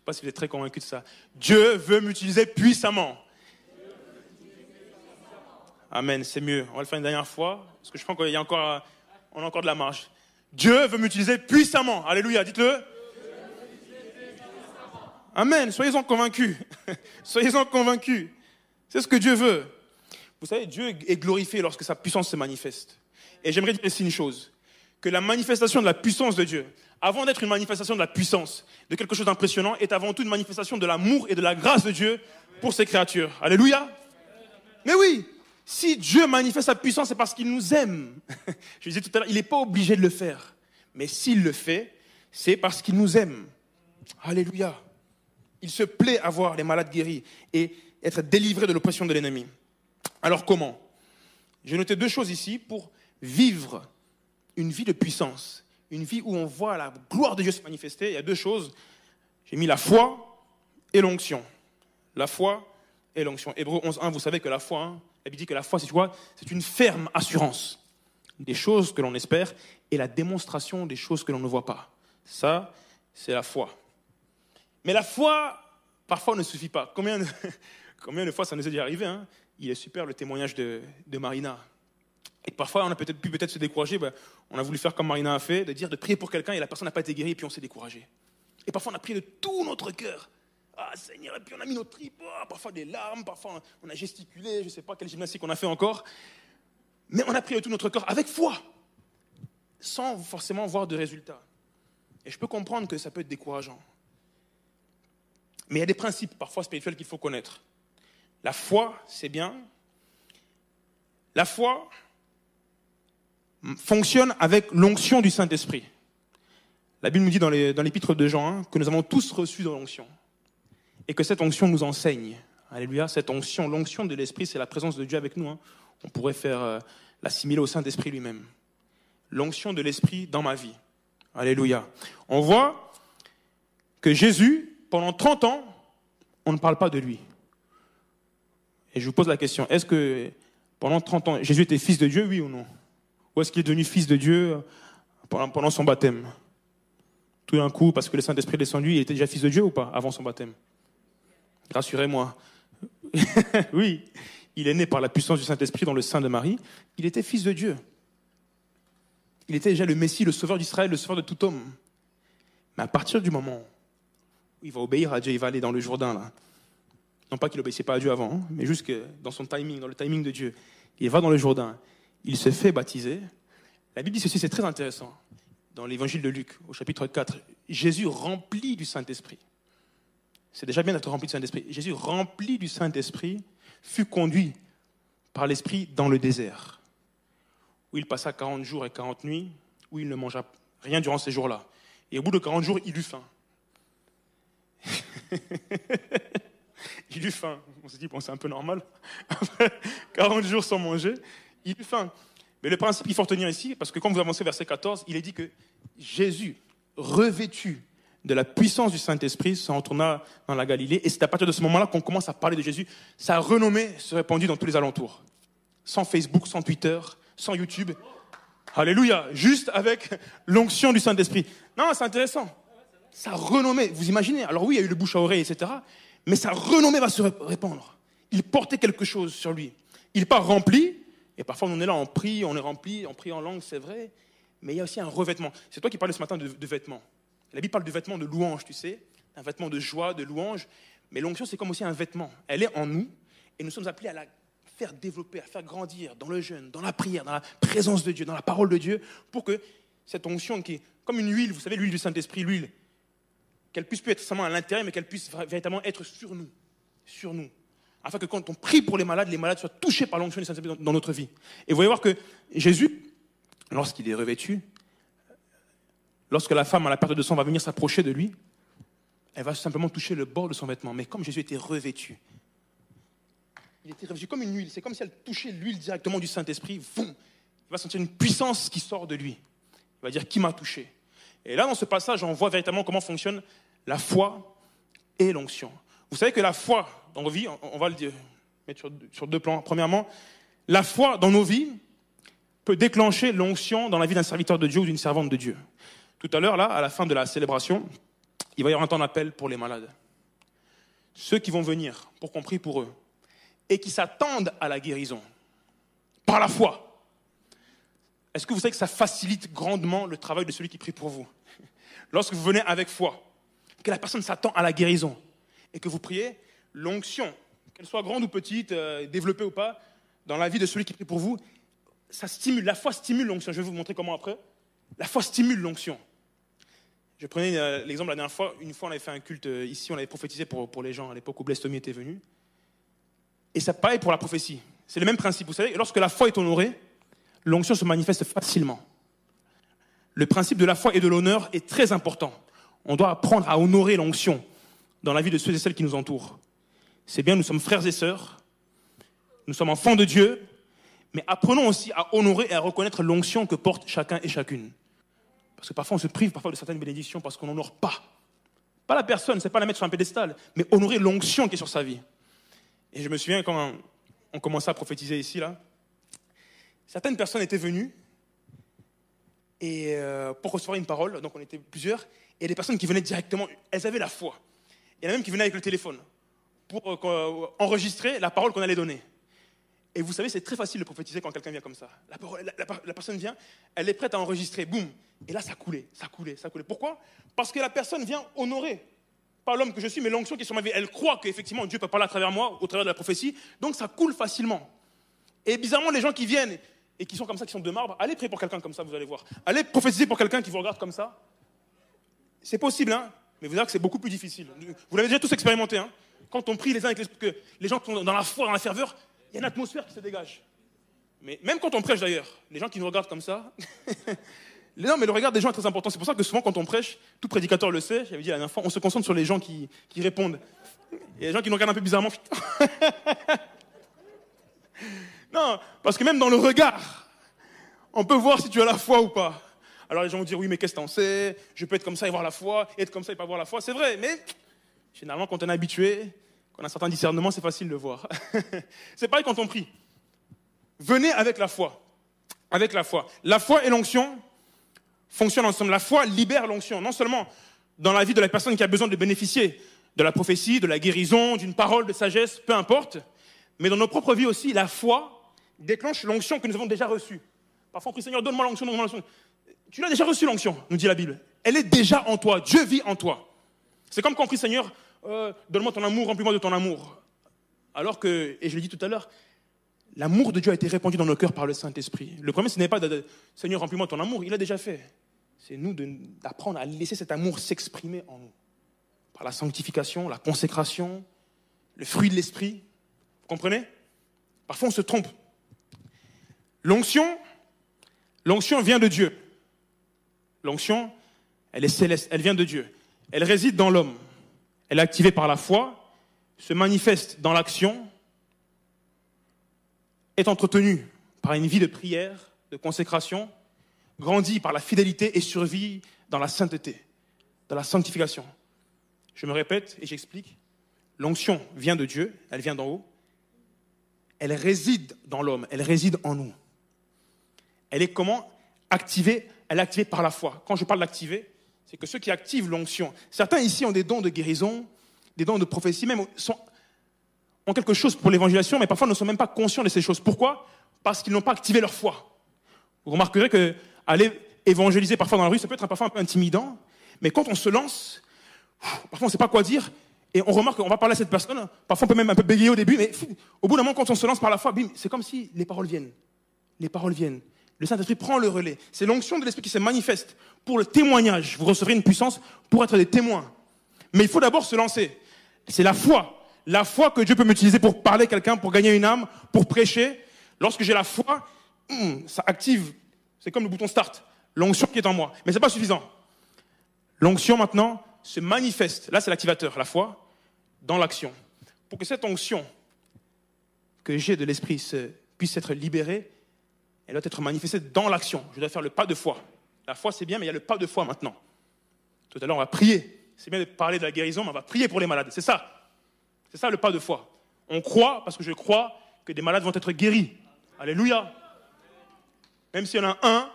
Sais pas si vous êtes très convaincu de ça. Dieu veut m'utiliser puissamment. Amen, c'est mieux. On va le faire une dernière fois, parce que je pense qu'il y a encore, on a encore de la marge. Dieu veut m'utiliser puissamment. Alléluia, dites-le. Amen, soyez-en convaincus. *laughs* soyez-en convaincus. C'est ce que Dieu veut. Vous savez, Dieu est glorifié lorsque sa puissance se manifeste. Et j'aimerais dire ici une chose, que la manifestation de la puissance de Dieu, avant d'être une manifestation de la puissance, de quelque chose d'impressionnant, est avant tout une manifestation de l'amour et de la grâce de Dieu pour ses créatures. Alléluia. Mais oui, si Dieu manifeste sa puissance, c'est parce qu'il nous aime. *laughs* Je disais tout à l'heure, il n'est pas obligé de le faire. Mais s'il le fait, c'est parce qu'il nous aime. Alléluia. Il se plaît à voir les malades guéris et être délivrés de l'oppression de l'ennemi. Alors comment? J'ai noté deux choses ici pour vivre une vie de puissance une vie où on voit la gloire de Dieu se manifester, il y a deux choses. J'ai mis la foi et l'onction. La foi et l'onction. Hébreu 11.1, vous savez que la foi, hein, la Bible dit que la foi, c'est quoi? C'est une ferme assurance des choses que l'on espère et la démonstration des choses que l'on ne voit pas. Ça, c'est la foi. Mais la foi, parfois, ne suffit pas. Combien de, *laughs* combien de fois ça nous est déjà arrivé hein? Il est super le témoignage de, de Marina. Et parfois, on a peut-être pu peut-être se décourager. Ben, on a voulu faire comme Marina a fait, de dire de prier pour quelqu'un et la personne n'a pas été guérie et puis on s'est découragé. Et parfois, on a prié de tout notre cœur. Ah Seigneur, et puis on a mis nos tripes, ah, parfois des larmes, parfois on a gesticulé, je ne sais pas quelle gymnastique on a fait encore. Mais on a prié de tout notre cœur avec foi, sans forcément voir de résultats. Et je peux comprendre que ça peut être décourageant. Mais il y a des principes parfois spirituels qu'il faut connaître. La foi, c'est bien. La foi fonctionne avec l'onction du Saint-Esprit. La Bible nous dit dans l'épître de Jean hein, que nous avons tous reçu de l'onction et que cette onction nous enseigne. Alléluia, cette onction, l'onction de l'Esprit, c'est la présence de Dieu avec nous. Hein. On pourrait faire euh, l'assimiler au Saint-Esprit lui-même. L'onction de l'Esprit dans ma vie. Alléluia. On voit que Jésus, pendant 30 ans, on ne parle pas de lui. Et je vous pose la question, est-ce que pendant 30 ans, Jésus était fils de Dieu, oui ou non? Ou est-ce qu'il est devenu fils de Dieu pendant, son baptême? Tout d'un coup, parce que le Saint-Esprit est descendu, il était déjà fils de Dieu ou pas, avant son baptême? Rassurez-moi. *laughs* oui, il est né par la puissance du Saint-Esprit dans le sein de Marie. Il était fils de Dieu. Il était déjà le Messie, le sauveur d'Israël, le sauveur de tout homme. Mais à partir du moment où il va obéir à Dieu, il va aller dans le Jourdain, là. Non pas qu'il n'obéissait pas à Dieu avant, hein, mais juste que dans son timing, dans le timing de Dieu, il va dans le Jourdain. Il se fait baptiser. La Bible dit ceci, c'est très intéressant. Dans l'évangile de Luc, au chapitre 4, Jésus rempli du Saint-Esprit. C'est déjà bien d'être rempli du Saint-Esprit. Jésus, rempli du Saint-Esprit, fut conduit par l'Esprit dans le désert, où il passa 40 jours et 40 nuits, où il ne mangea rien durant ces jours-là. Et au bout de 40 jours, il eut faim. *laughs* il eut faim. On s'est dit, bon, c'est un peu normal. *laughs* Après 40 jours sans manger, il eut faim. Mais le principe qu'il faut retenir ici, parce que quand vous avancez verset 14, il est dit que Jésus, revêtu de la puissance du Saint-Esprit s'en retourna dans la Galilée. Et c'est à partir de ce moment-là qu'on commence à parler de Jésus. Sa renommée se répandit dans tous les alentours. Sans Facebook, sans Twitter, sans YouTube. Alléluia. Juste avec l'onction du Saint-Esprit. Non, c'est intéressant. Sa renommée, vous imaginez. Alors oui, il y a eu le bouche à oreille, etc. Mais sa renommée va se répandre. Il portait quelque chose sur lui. Il pas rempli. Et parfois, on est là, on prie, on est rempli, on prie en langue, c'est vrai. Mais il y a aussi un revêtement. C'est toi qui parlais ce matin de vêtements. La Bible parle du vêtement de louange, tu sais, un vêtement de joie, de louange. Mais l'onction, c'est comme aussi un vêtement. Elle est en nous et nous sommes appelés à la faire développer, à faire grandir dans le jeûne, dans la prière, dans la présence de Dieu, dans la parole de Dieu, pour que cette onction qui est comme une huile, vous savez, l'huile du Saint-Esprit, l'huile, qu'elle puisse plus être seulement à l'intérieur, mais qu'elle puisse véritablement être sur nous, sur nous. Afin que quand on prie pour les malades, les malades soient touchés par l'onction du Saint-Esprit dans notre vie. Et vous voyez voir que Jésus, lorsqu'il est revêtu, Lorsque la femme à la perte de sang va venir s'approcher de lui, elle va simplement toucher le bord de son vêtement. Mais comme Jésus était revêtu, il était revêtu comme une huile. C'est comme si elle touchait l'huile directement du Saint-Esprit. Il va sentir une puissance qui sort de lui. Il va dire Qui m'a touché? Et là, dans ce passage, on voit véritablement comment fonctionne la foi et l'onction. Vous savez que la foi dans nos vies, on va le mettre sur deux plans. Premièrement, la foi dans nos vies peut déclencher l'onction dans la vie d'un serviteur de Dieu ou d'une servante de Dieu. Tout à l'heure, là, à la fin de la célébration, il va y avoir un temps d'appel pour les malades. Ceux qui vont venir pour qu'on prie pour eux et qui s'attendent à la guérison par la foi. Est-ce que vous savez que ça facilite grandement le travail de celui qui prie pour vous? Lorsque vous venez avec foi, que la personne s'attend à la guérison et que vous priez, l'onction, qu'elle soit grande ou petite, euh, développée ou pas, dans la vie de celui qui prie pour vous, ça stimule, la foi stimule l'onction. Je vais vous montrer comment après. La foi stimule l'onction. Je prenais euh, l'exemple la dernière fois, une fois on avait fait un culte euh, ici, on avait prophétisé pour, pour les gens à l'époque où Blaise était venu. Et ça pareil pour la prophétie. C'est le même principe. Vous savez, lorsque la foi est honorée, l'onction se manifeste facilement. Le principe de la foi et de l'honneur est très important. On doit apprendre à honorer l'onction dans la vie de ceux et celles qui nous entourent. C'est bien, nous sommes frères et sœurs, nous sommes enfants de Dieu, mais apprenons aussi à honorer et à reconnaître l'onction que porte chacun et chacune. Parce que parfois on se prive parfois de certaines bénédictions parce qu'on n'honore pas, Pas la personne, c'est pas la mettre sur un pédestal, mais honorer l'onction qui est sur sa vie. Et je me souviens quand on commençait à prophétiser ici, là, certaines personnes étaient venues et euh, pour recevoir une parole, donc on était plusieurs, et des personnes qui venaient directement, elles avaient la foi. Il y en a même qui venaient avec le téléphone pour euh, enregistrer la parole qu'on allait donner. Et vous savez, c'est très facile de prophétiser quand quelqu'un vient comme ça. La, personne vient, elle est prête à enregistrer, boum. Et là, ça coulait, ça coulait, ça coulait. Pourquoi? Parce que la personne vient honorer, pas l'homme que je suis, mais l'onction qui est sur ma vie. Elle croit qu'effectivement Dieu peut parler à travers moi, au travers de la prophétie. Donc ça coule facilement. Et bizarrement, les gens qui viennent et qui sont comme ça, qui sont de marbre, allez prier pour quelqu'un comme ça, vous allez voir. Allez prophétiser pour quelqu'un qui vous regarde comme ça. C'est possible, hein? Mais vous verrez que c'est beaucoup plus difficile. Vous l'avez déjà tous expérimenté. Hein Quand on prie les uns avec les que les gens sont dans la foi, dans la ferveur, il y a une atmosphère qui se dégage. Mais même quand on prêche d'ailleurs, les gens qui nous regardent comme ça, *laughs* non, mais le regard des gens est très important. C'est pour ça que souvent quand on prêche, tout prédicateur le sait, j'avais dit à la on se concentre sur les gens qui, qui répondent. A des gens qui nous regardent un peu bizarrement. *laughs* non, parce que même dans le regard, on peut voir si tu as la foi ou pas. Alors les gens vont dire, oui, mais qu'est-ce que t'en sais? Je peux être comme ça et avoir la foi, être comme ça et pas avoir la foi. C'est vrai, mais généralement, quand on est habitué, on a un certain discernement, c'est facile de voir. *laughs* c'est pareil quand on prie. Venez avec la foi. Avec la foi. La foi et l'onction fonctionnent ensemble. La foi libère l'onction, non seulement dans la vie de la personne qui a besoin de bénéficier de la prophétie, de la guérison, d'une parole de sagesse, peu importe, mais dans nos propres vies aussi, la foi déclenche l'onction que nous avons déjà reçue. Parfois on prie Seigneur, donne-moi l'onction, donne-moi l'onction. Tu l'as déjà reçue l'onction, nous dit la Bible. Elle est déjà en toi. Dieu vit en toi. C'est comme quand on prie Seigneur, euh, donne-moi ton amour, remplis-moi de ton amour. Alors que, et je l'ai dit tout à l'heure, l'amour de Dieu a été répandu dans nos cœurs par le Saint-Esprit. Le premier, ce n'est pas de, Seigneur, remplis-moi ton amour, il a déjà fait. C'est nous d'apprendre à laisser cet amour s'exprimer en nous. Par la sanctification, la consécration, le fruit de l'Esprit. Vous comprenez? Parfois, on se trompe. L'onction, l'onction vient de Dieu. L'onction, elle est céleste, elle vient de Dieu. Elle réside dans l'homme elle est activée par la foi, se manifeste dans l'action, est entretenue par une vie de prière, de consécration, grandit par la fidélité et survit dans la sainteté, dans la sanctification. Je me répète et j'explique. L'onction vient de Dieu, elle vient d'en haut. Elle réside dans l'homme, elle réside en nous. Elle est comment? Activée, elle est activée par la foi. Quand je parle d'activer, c'est que ceux qui activent l'onction, certains ici ont des dons de guérison, des dons de prophétie, même ont quelque chose pour l'évangélisation, mais parfois ne sont même pas conscients de ces choses. Pourquoi? Parce qu'ils n'ont pas activé leur foi. Vous remarquerez que aller évangéliser parfois dans la rue, ça peut être parfois un peu intimidant, mais quand on se lance, parfois on ne sait pas quoi dire, et on remarque qu'on va parler à cette personne, parfois on peut même un peu bégayer au début, mais au bout d'un moment, quand on se lance par la foi, c'est comme si les paroles viennent. Les paroles viennent. Le Saint-Esprit prend le relais. C'est l'onction de l'Esprit qui se manifeste pour le témoignage. Vous recevrez une puissance pour être des témoins. Mais il faut d'abord se lancer. C'est la foi. La foi que Dieu peut m'utiliser pour parler à quelqu'un, pour gagner une âme, pour prêcher. Lorsque j'ai la foi, hmm, ça active. C'est comme le bouton start. L'onction qui est en moi. Mais ce n'est pas suffisant. L'onction maintenant se manifeste. Là, c'est l'activateur, la foi, dans l'action. Pour que cette onction que j'ai de l'Esprit puisse être libérée, elle doit être manifestée dans l'action. Je dois faire le pas de foi. La foi, c'est bien, mais il y a le pas de foi maintenant. Tout à l'heure, on va prier. C'est bien de parler de la guérison, mais on va prier pour les malades. C'est ça. C'est ça le pas de foi. On croit, parce que je crois, que des malades vont être guéris. Alléluia. Même s'il y en a un,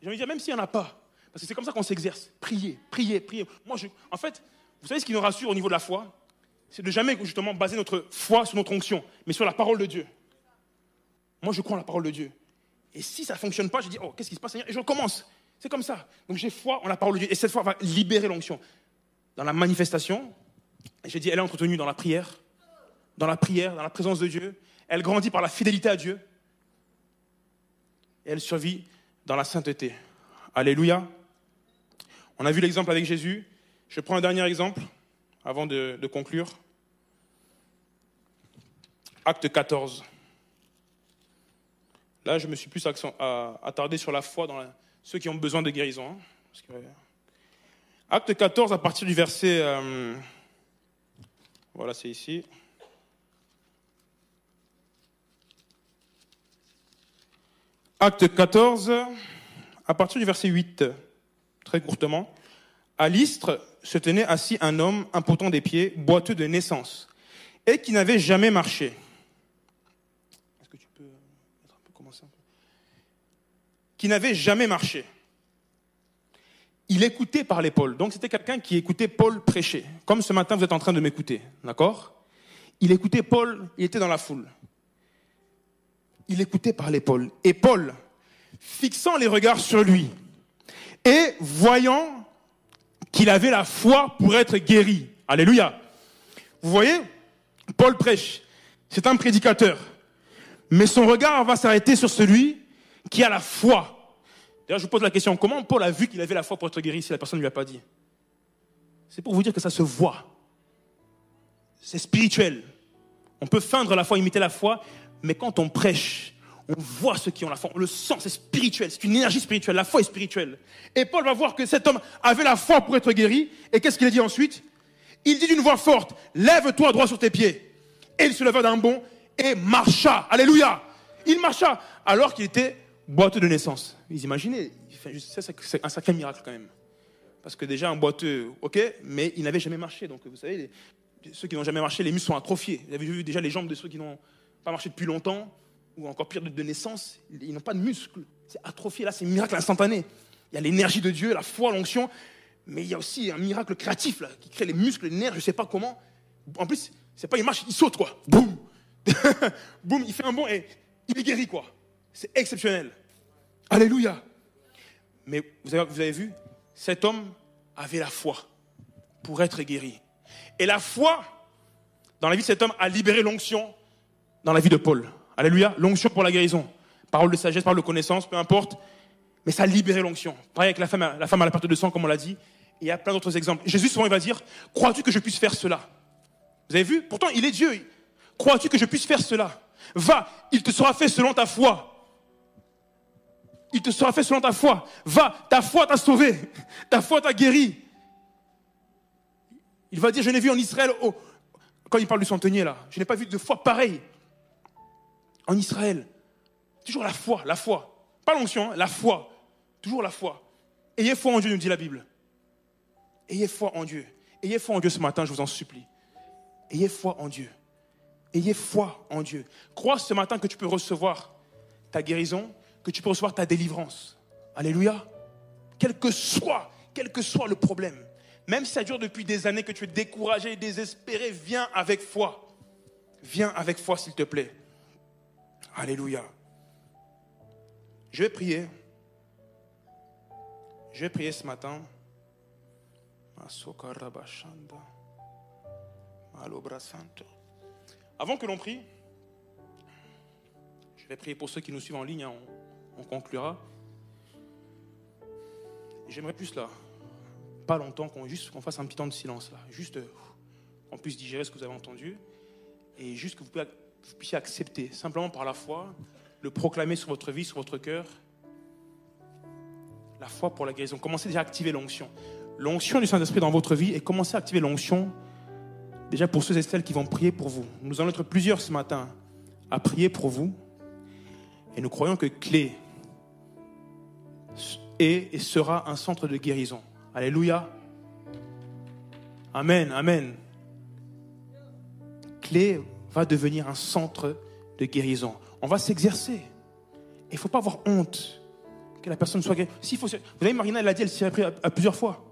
j'ai envie de dire, même s'il n'y en a pas. Parce que c'est comme ça qu'on s'exerce. Prier, prier, prier. Moi, je, en fait, vous savez ce qui nous rassure au niveau de la foi? C'est de jamais justement baser notre foi sur notre onction, mais sur la parole de Dieu. Moi, je crois en la parole de Dieu. Et si ça ne fonctionne pas, je dis, oh, qu'est-ce qui se passe, Seigneur? Et je recommence. C'est comme ça. Donc j'ai foi en la parole de Dieu. Et cette foi va libérer l'onction. Dans la manifestation, j'ai dit, elle est entretenue dans la prière, dans la prière, dans la présence de Dieu. Elle grandit par la fidélité à Dieu. Et elle survit dans la sainteté. Alléluia. On a vu l'exemple avec Jésus. Je prends un dernier exemple avant de, de conclure. Acte 14. Là, je me suis plus attardé sur la foi dans ceux qui ont besoin de guérison. Hein, acte 14, à partir du verset... Euh, voilà, c'est ici. Acte 14, à partir du verset 8, très courtement. À l'Istre, se tenait assis un homme impotent des pieds, boiteux de naissance, et qui n'avait jamais marché. Est-ce que tu peux mettre un peu commencer un peu Qui n'avait jamais marché. Il écoutait par l'épaule. Donc c'était quelqu'un qui écoutait Paul prêcher. Comme ce matin, vous êtes en train de m'écouter. D'accord? Il écoutait Paul, il était dans la foule. Il écoutait par l'épaule. Et Paul, fixant les regards sur lui, et voyant qu'il avait la foi pour être guéri. Alléluia. Vous voyez, Paul prêche. C'est un prédicateur. Mais son regard va s'arrêter sur celui qui a la foi. D'ailleurs, je vous pose la question, comment Paul a vu qu'il avait la foi pour être guéri si la personne ne lui a pas dit? C'est pour vous dire que ça se voit. C'est spirituel. On peut feindre la foi, imiter la foi, mais quand on prêche, on voit ceux qui ont la foi, on le sent, c'est spirituel, c'est une énergie spirituelle, la foi est spirituelle. Et Paul va voir que cet homme avait la foi pour être guéri, et qu'est-ce qu'il a dit ensuite? Il dit d'une voix forte, lève-toi droit sur tes pieds. Et il se leva d'un bond et marcha, alléluia. Il marcha, alors qu'il était boiteux de naissance. Vous imaginez, c'est un sacré miracle quand même. Parce que déjà un boiteux, ok, mais il n'avait jamais marché. Donc vous savez, ceux qui n'ont jamais marché, les muscles sont atrophiés. Vous avez vu déjà les jambes de ceux qui n'ont pas marché depuis longtemps ou encore pire de naissance, ils n'ont pas de muscles. C'est atrophié. Là, c'est un miracle instantané. Il y a l'énergie de Dieu, la foi, l'onction, mais il y a aussi un miracle créatif là, qui crée les muscles, les nerfs, je ne sais pas comment. En plus, c'est pas il marche, il saute quoi. Boum, *laughs* boum, il fait un bond et il est guéri quoi. C'est exceptionnel. Alléluia. Mais vous avez, vu, cet homme avait la foi pour être guéri. Et la foi, dans la vie de cet homme, a libéré l'onction dans la vie de Paul. Alléluia. L'onction pour la guérison. Parole de sagesse, parole de connaissance, peu importe. Mais ça a libéré l'onction. Pareil avec la femme, la femme à la perte de sang, comme on l'a dit. Et il y a plein d'autres exemples. Jésus, souvent, il va dire Crois-tu que je puisse faire cela? Vous avez vu? Pourtant, il est Dieu. Crois-tu que je puisse faire cela? Va, il te sera fait selon ta foi. Il te sera fait selon ta foi. Va, ta foi t'a sauvé. Ta foi t'a guéri. Il va dire Je n'ai vu en Israël, quand il parle du centenier là, je n'ai pas vu de foi pareille en Israël. Toujours la foi, la foi. Pas l'onction, hein, la foi. Toujours la foi. Ayez foi en Dieu, nous dit la Bible. Ayez foi en Dieu. Ayez foi en Dieu ce matin, je vous en supplie. Ayez foi en Dieu. Ayez foi en Dieu. Crois ce matin que tu peux recevoir ta guérison, que tu peux recevoir ta délivrance. Alléluia. Quel que soit, quel que soit le problème, même si ça dure depuis des années que tu es découragé, désespéré, viens avec foi. Viens avec foi, s'il te plaît. Alléluia. Je vais prier. Je vais prier ce matin. Avant que l'on prie, je vais prier pour ceux qui nous suivent en ligne, hein, on, conclura. J'aimerais plus là, pas longtemps, qu'on juste qu'on fasse un petit temps de silence là, juste qu'on puisse digérer ce que vous avez entendu et juste que vous puissiez vous puissiez accepter, simplement par la foi, le proclamer sur votre vie, sur votre cœur. La foi pour la guérison. Commencez déjà à activer l'onction. L'onction du Saint-Esprit dans votre vie et commencez à activer l'onction déjà pour ceux et celles qui vont prier pour vous. Nous allons être plusieurs ce matin à prier pour vous. Et nous croyons que Clé est et sera un centre de guérison. Alléluia. Amen, amen. Clé va devenir un centre de guérison. On va s'exercer. Il ne faut pas avoir honte que la personne soit guérie. faut, vous voyez, Marina, elle l'a dit, elle s'y pris à, plusieurs fois.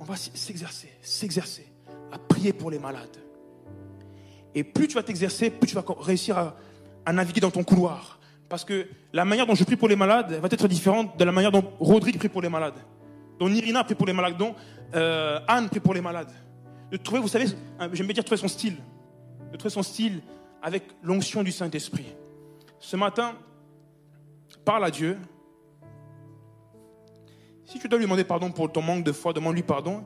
On va s'exercer, s'exercer, à prier pour les malades. Et plus tu vas t'exercer, plus tu vas réussir à, naviguer dans ton couloir. Parce que la manière dont je prie pour les malades va être différente de la manière dont Rodrigue prie pour les malades, dont Irina prie pour les malades, dont euh, Anne prie pour les malades. De trouver, vous savez, j'aime bien dire trouver son style de trouver son style avec l'onction du Saint-Esprit. Ce matin, parle à Dieu. Si tu dois lui demander pardon pour ton manque de foi, demande-lui pardon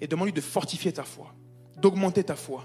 et demande-lui de fortifier ta foi, d'augmenter ta foi.